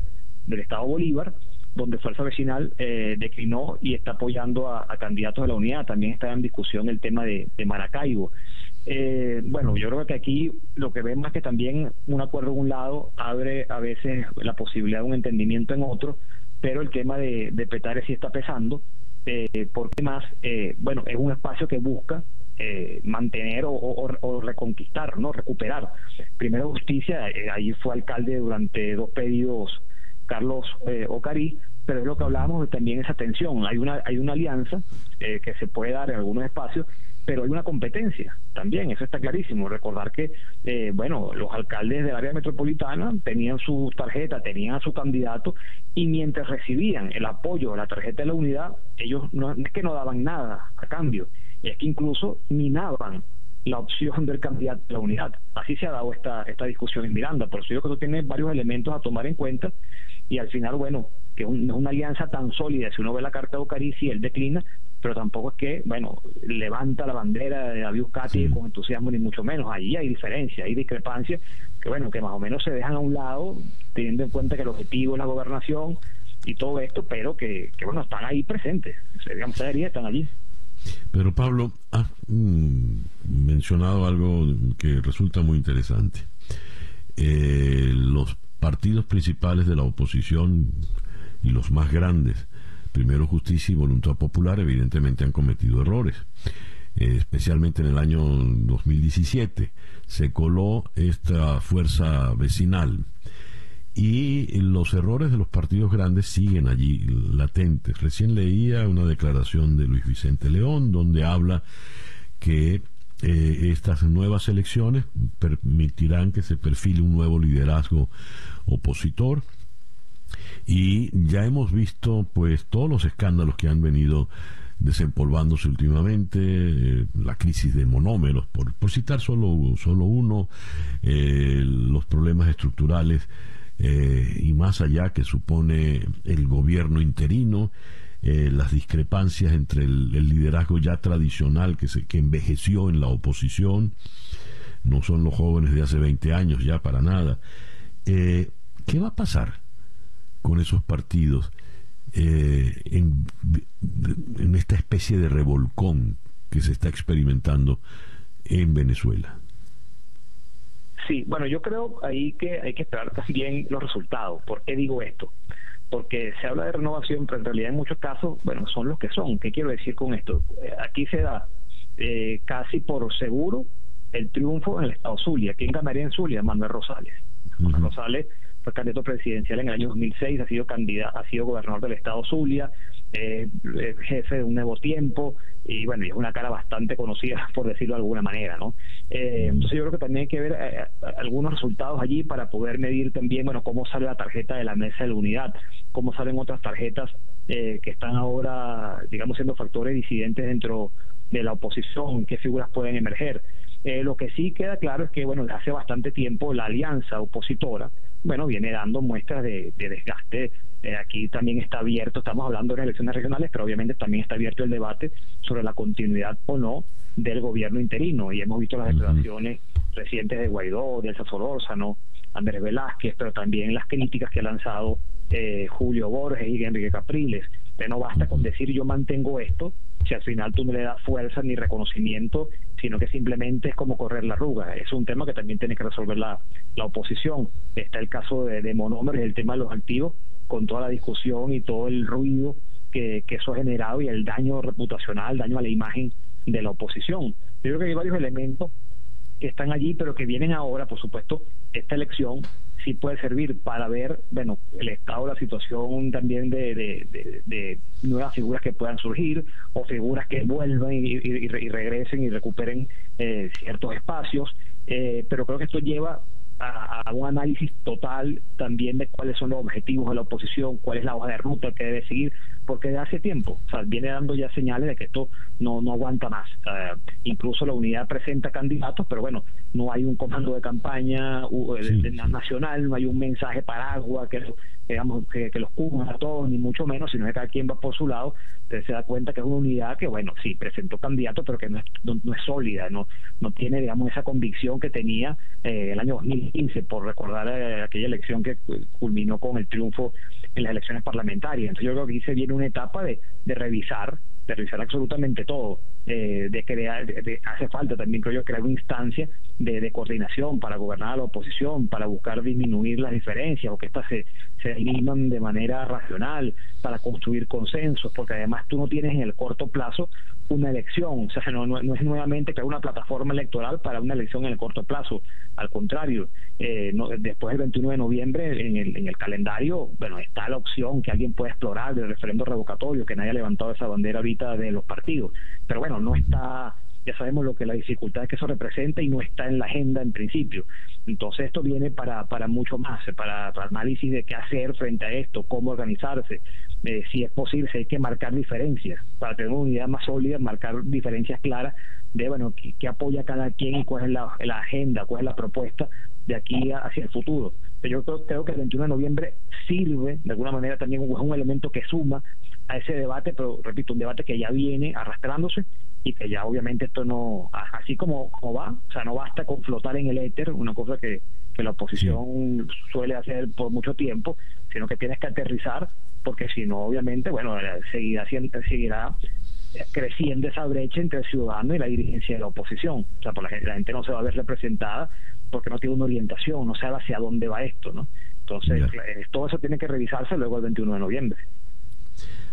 del estado Bolívar, donde Fuerza Vecinal eh, declinó y está apoyando a, candidatos de la unidad. También está en discusión el tema de, Maracaibo. Eh, bueno, yo creo que aquí lo que vemos es que también un acuerdo en un lado abre a veces la posibilidad de un entendimiento en otro, pero el tema de, de Petare sí está pesando, eh, porque más, eh, bueno, es un espacio que busca mantener o, reconquistar, no recuperar. Primero Justicia, ahí fue alcalde durante dos periodos Carlos eh, Ocarí, pero es lo que hablábamos también esa tensión. Hay una, hay una alianza eh, que se puede dar en algunos espacios, pero hay una competencia también, eso está clarísimo. Recordar que, eh, bueno, los alcaldes del área metropolitana tenían su tarjeta, tenían a su candidato, y mientras recibían el apoyo de la tarjeta de la unidad, ellos no es que no daban nada a cambio, es que incluso minaban la opción del candidato de la unidad. Así se ha dado esta, esta discusión en Miranda. Por eso yo creo que tiene varios elementos a tomar en cuenta y al final, bueno, que es una alianza tan sólida, si uno ve la carta de Ocarici, él declina, pero tampoco es que, bueno, levanta la bandera de David Cati con entusiasmo ni mucho menos. Ahí hay diferencia, hay discrepancias que, bueno, que más o menos se dejan a un lado, teniendo en cuenta que el objetivo es la gobernación y todo esto, pero que, que bueno, están ahí presentes, digamos, están allí. Pero Pablo ha mm, mencionado algo que resulta muy interesante. Eh, los partidos principales de la oposición y los más grandes, primero Justicia y Voluntad Popular, evidentemente han cometido errores. Eh, especialmente en el año 2017 se coló esta fuerza vecinal y los errores de los partidos grandes siguen allí latentes. Recién leía una declaración de Luis Vicente León donde habla que eh, estas nuevas elecciones permitirán que se perfile un nuevo liderazgo opositor y ya hemos visto pues todos los escándalos que han venido desempolvándose últimamente, eh, la crisis de monómeros, por, por citar solo, solo uno, eh, los problemas estructurales eh, y más allá que supone el gobierno interino, eh, las discrepancias entre el, liderazgo ya tradicional que, se, que envejeció en la oposición, no son los jóvenes de hace 20 años ya para nada. ¿Qué va a pasar con esos partidos en, en esta especie de revolcón que se está experimentando en Venezuela? Sí, bueno, yo creo ahí que hay que esperar casi bien los resultados. ¿Por qué digo esto? Porque se habla de renovación, pero en realidad en muchos casos, bueno, son los que son. ¿Qué quiero decir con esto? Eh, aquí se da eh, casi por seguro el triunfo en el Estado Zulia. ¿Quién ganaría en Zulia? Manuel Rosales. Manuel Rosales candidato presidencial en el año 2006, ha sido candidato, ha sido gobernador del Estado Zulia, eh, jefe de un nuevo tiempo y bueno, es una cara bastante conocida por decirlo de alguna manera, ¿no? Eh, entonces yo creo que también hay que ver eh, algunos resultados allí para poder medir también, bueno, cómo sale la tarjeta de la mesa de la unidad, cómo salen otras tarjetas que están ahora, digamos, siendo factores disidentes dentro de la oposición, qué figuras pueden emerger. lo que sí queda claro es que, bueno, hace bastante tiempo la alianza opositora, bueno, viene dando muestras de, desgaste. Eh, aquí también está abierto, estamos hablando de elecciones regionales, pero obviamente también está abierto el debate sobre la continuidad o no del gobierno interino. Y hemos visto las declaraciones recientes de Guaidó, de Elsa Solórzano, Andrés Velázquez, pero también las críticas que ha lanzado eh, Julio Borges y Enrique Capriles. Pero no basta con decir yo mantengo esto, si al final tú no le das fuerza ni reconocimiento, sino que simplemente es como correr la arruga. Es un tema que también tiene que resolver la, la oposición. Está el caso de, de monómeros el tema de los activos, con toda la discusión y todo el ruido que, eso ha generado y el daño reputacional, el daño a la imagen de la oposición. Yo creo que hay varios elementos que están allí, pero que vienen ahora, por supuesto, esta elección sí puede servir para ver, bueno, el estado, la situación también de, de, nuevas figuras que puedan surgir o figuras que vuelvan y, regresen y recuperen eh, ciertos espacios, eh, pero creo que esto lleva a, un análisis total también de cuáles son los objetivos de la oposición, cuál es la hoja de ruta que debe seguir, porque de hace tiempo, o sea, viene dando ya señales de que esto no, no aguanta más. incluso la unidad presenta candidatos, pero bueno, no hay un comando de campaña nacional, no hay un mensaje paraguas que digamos, que, los cubra a todos, ni mucho menos, sino que cada quien va por su lado, usted se da cuenta que es una unidad que, bueno, sí, presentó candidato, pero que no es, no, es sólida, no, no tiene, digamos, esa convicción que tenía eh, el año 2015, por recordar eh, aquella elección que culminó con el triunfo en las elecciones parlamentarias. Entonces yo creo que aquí se viene una etapa de, de revisar de revisar absolutamente todo, eh, de crear, hace falta también creo yo crear una instancia de, de, coordinación para gobernar a la oposición, para buscar disminuir las diferencias o que éstas se, se de manera racional, para construir consensos, porque además tú no tienes en el corto plazo una elección, o sea, no, no, es nuevamente crear una plataforma electoral para una elección en el corto plazo, al contrario, eh, no, después del 21 de noviembre en el, en el calendario, bueno, está la opción que alguien pueda explorar del referendo revocatorio, que nadie ha levantado esa bandera ahorita de los partidos, pero bueno, no está ya sabemos lo que la dificultad que eso representa y no está en la agenda en principio. Entonces esto viene para, para mucho más, para, análisis de qué hacer frente a esto, cómo organizarse, si es posible, si hay que marcar diferencias, para tener una unidad más sólida, marcar diferencias claras de, bueno, qué, apoya cada quien y cuál es la, la, agenda, cuál es la propuesta de aquí hacia el futuro. Pero yo creo, que el 21 de noviembre sirve, de alguna manera también es un elemento que suma a ese debate, pero repito, un debate que ya viene arrastrándose y que ya obviamente esto no, así como, como va, o sea, no basta con flotar en el éter, una cosa que, que la oposición suele hacer por mucho tiempo, sino que tienes que aterrizar, porque si no, obviamente, bueno, seguirá, seguirá creciendo esa brecha entre el ciudadano y la dirigencia de la oposición. O sea, por la, gente, la gente no se va a ver representada porque no tiene una orientación, no sabe hacia dónde va esto, ¿no? Entonces, eh, todo eso tiene que revisarse luego el 21 de noviembre.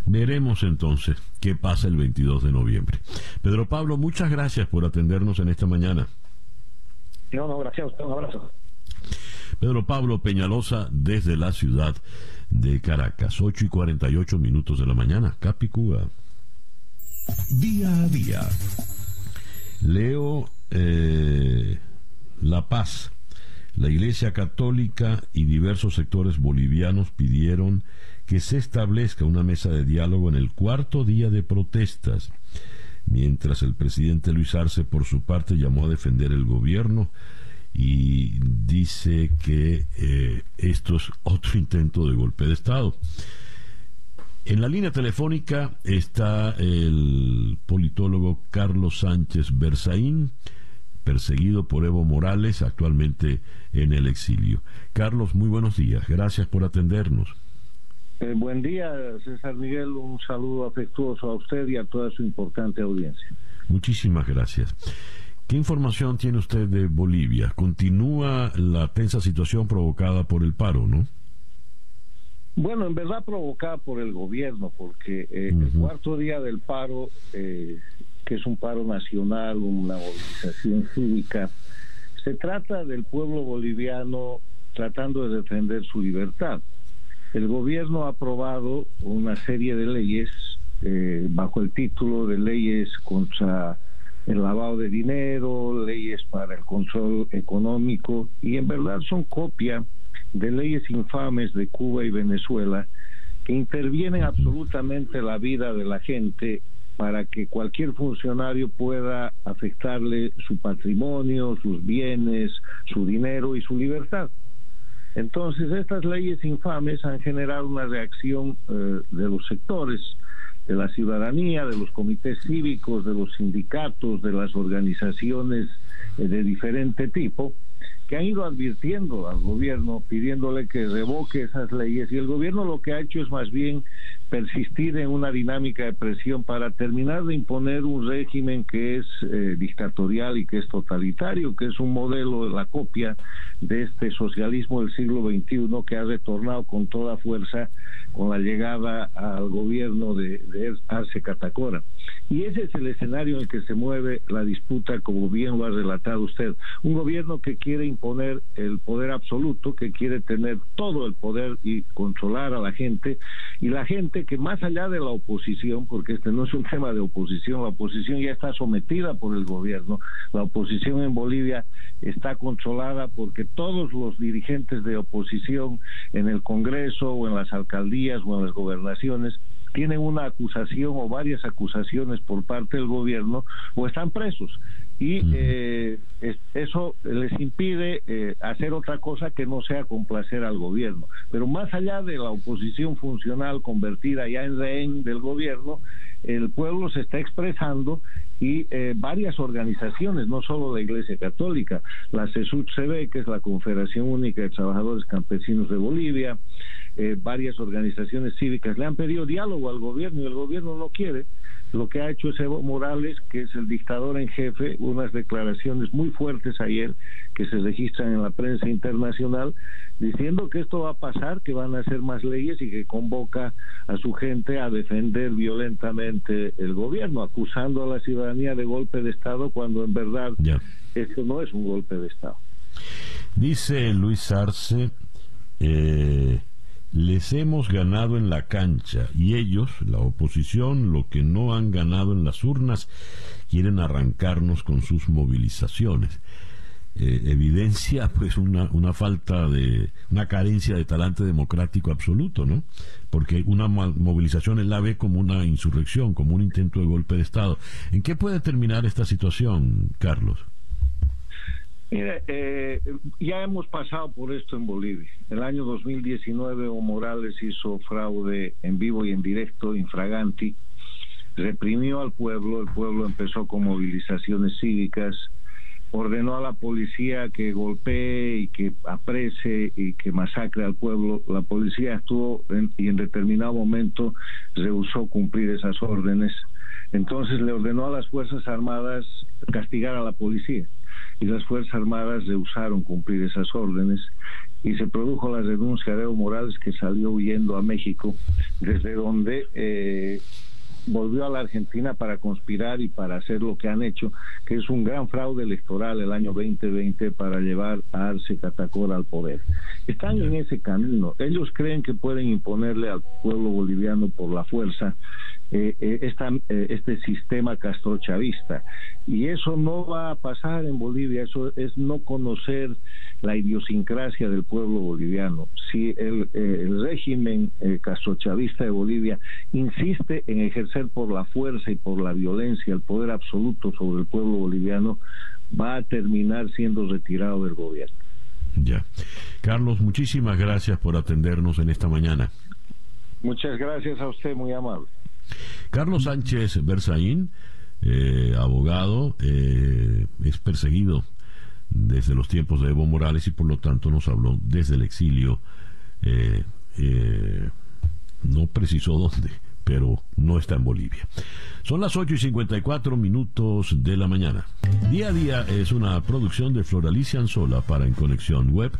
Veremos entonces qué pasa el 22 de noviembre. Pedro Pablo, muchas gracias por atendernos en esta mañana. No, no, gracias a usted, un abrazo. Pedro Pablo Peñalosa desde la ciudad de Caracas, 8 y 48 minutos de la mañana, Capicúa. Día a día. Leo eh, La Paz. La Iglesia Católica y diversos sectores bolivianos pidieron que se establezca una mesa de diálogo en el cuarto día de protestas, mientras el presidente Luis Arce por su parte llamó a defender el gobierno y dice que eh, esto es otro intento de golpe de Estado. En la línea telefónica está el politólogo Carlos Sánchez Berzaín, perseguido por Evo Morales, actualmente en el exilio. Carlos, muy buenos días. Gracias por atendernos. Eh, buen día, César Miguel. Un saludo afectuoso a usted y a toda su importante audiencia. Muchísimas gracias. ¿Qué información tiene usted de Bolivia? Continúa la tensa situación provocada por el paro, ¿no? Bueno, en verdad provocada por el gobierno, porque eh, el cuarto día del paro, eh, que es un paro nacional, una movilización cívica, se trata del pueblo boliviano tratando de defender su libertad. El gobierno ha aprobado una serie de leyes eh, bajo el título de leyes contra el lavado de dinero, leyes para el control económico, y en verdad son copia de leyes infames de Cuba y Venezuela que intervienen absolutamente la vida de la gente para que cualquier funcionario pueda afectarle su patrimonio, sus bienes, su dinero y su libertad. Entonces, estas leyes infames han generado una reacción eh, de los sectores de la ciudadanía, de los comités cívicos, de los sindicatos, de las organizaciones eh, de diferente tipo, que han ido advirtiendo al gobierno, pidiéndole que revoque esas leyes, y el gobierno lo que ha hecho es más bien persistir en una dinámica de presión para terminar de imponer un régimen que es eh, dictatorial y que es totalitario, que es un modelo, de la copia de este socialismo del siglo XXI que ha retornado con toda fuerza con la llegada al gobierno de, de Arce Catacora. Y ese es el escenario en el que se mueve la disputa, como bien lo ha relatado usted. Un gobierno que quiere imponer el poder absoluto, que quiere tener todo el poder y controlar a la gente, y la gente que más allá de la oposición, porque este no es un tema de oposición, la oposición ya está sometida por el gobierno, la oposición en Bolivia está controlada porque todos los dirigentes de oposición en el Congreso o en las alcaldías o en las gobernaciones tienen una acusación o varias acusaciones por parte del gobierno o están presos y eh, eso les impide eh, hacer otra cosa que no sea complacer al gobierno. Pero más allá de la oposición funcional convertida ya en rehén del gobierno, el pueblo se está expresando y eh, varias organizaciones, no solo la Iglesia Católica, la CESUD-CB, que es la Confederación Única de Trabajadores Campesinos de Bolivia, varias organizaciones cívicas le han pedido diálogo al gobierno y el gobierno no quiere lo que ha hecho es Evo Morales, que es el dictador en jefe, unas declaraciones muy fuertes ayer que se registran en la prensa internacional, diciendo que esto va a pasar, que van a hacer más leyes y que convoca a su gente a defender violentamente el gobierno, acusando a la ciudadanía de golpe de Estado cuando en verdad esto no es un golpe de Estado. Dice Luis Arce, eh, les hemos ganado en la cancha y ellos, la oposición, lo que no han ganado en las urnas, quieren arrancarnos con sus movilizaciones. Eh, evidencia pues una, falta de una carencia de talante democrático absoluto, ¿no? Porque una movilización él la ve como una insurrección, como un intento de golpe de Estado. ¿En qué puede terminar esta situación, Carlos? Mire, eh, ya hemos pasado por esto en Bolivia. El año 2019 Evo Morales hizo fraude en vivo y en directo, infraganti, reprimió al pueblo, el pueblo empezó con movilizaciones cívicas, ordenó a la policía que golpee y que aprese y que masacre al pueblo. La policía estuvo y en determinado momento rehusó cumplir esas órdenes. Entonces le ordenó a las Fuerzas Armadas castigar a la policía y las Fuerzas Armadas rehusaron cumplir esas órdenes y se produjo la renuncia de Evo Morales que salió huyendo a México, desde donde eh, volvió a la Argentina para conspirar y para hacer lo que han hecho, que es un gran fraude electoral el año 2020 para llevar a Arce Catacora al poder. Están en ese camino. Ellos creen que pueden imponerle al pueblo boliviano por la fuerza esta, eh, este sistema castrochavista. Y eso no va a pasar en Bolivia, eso es no conocer la idiosincrasia del pueblo boliviano. Si el, el régimen castrochavista de Bolivia insiste en ejercer por la fuerza y por la violencia el poder absoluto sobre el pueblo boliviano, va a terminar siendo retirado del gobierno. Ya. Carlos, muchísimas gracias por atendernos en esta mañana. Muchas gracias a usted, muy amable. Carlos Sánchez Berzaín, eh, abogado, eh, es perseguido desde los tiempos de Evo Morales y por lo tanto nos habló desde el exilio. Eh, no precisó dónde, pero no está en Bolivia. Son las 8 y 54 minutos de la mañana. Día a día es una producción de Floralicia Anzola para En Conexión Web,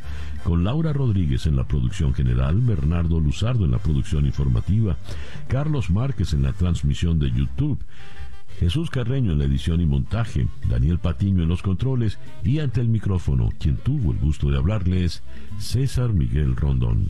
con Laura Rodríguez en la producción general, Bernardo Luzardo en la producción informativa, Carlos Márquez en la transmisión de YouTube. Jesús Carreño en la edición y montaje, Daniel Patiño en los controles y ante el micrófono, quien tuvo el gusto de hablarles, César Miguel Rondón.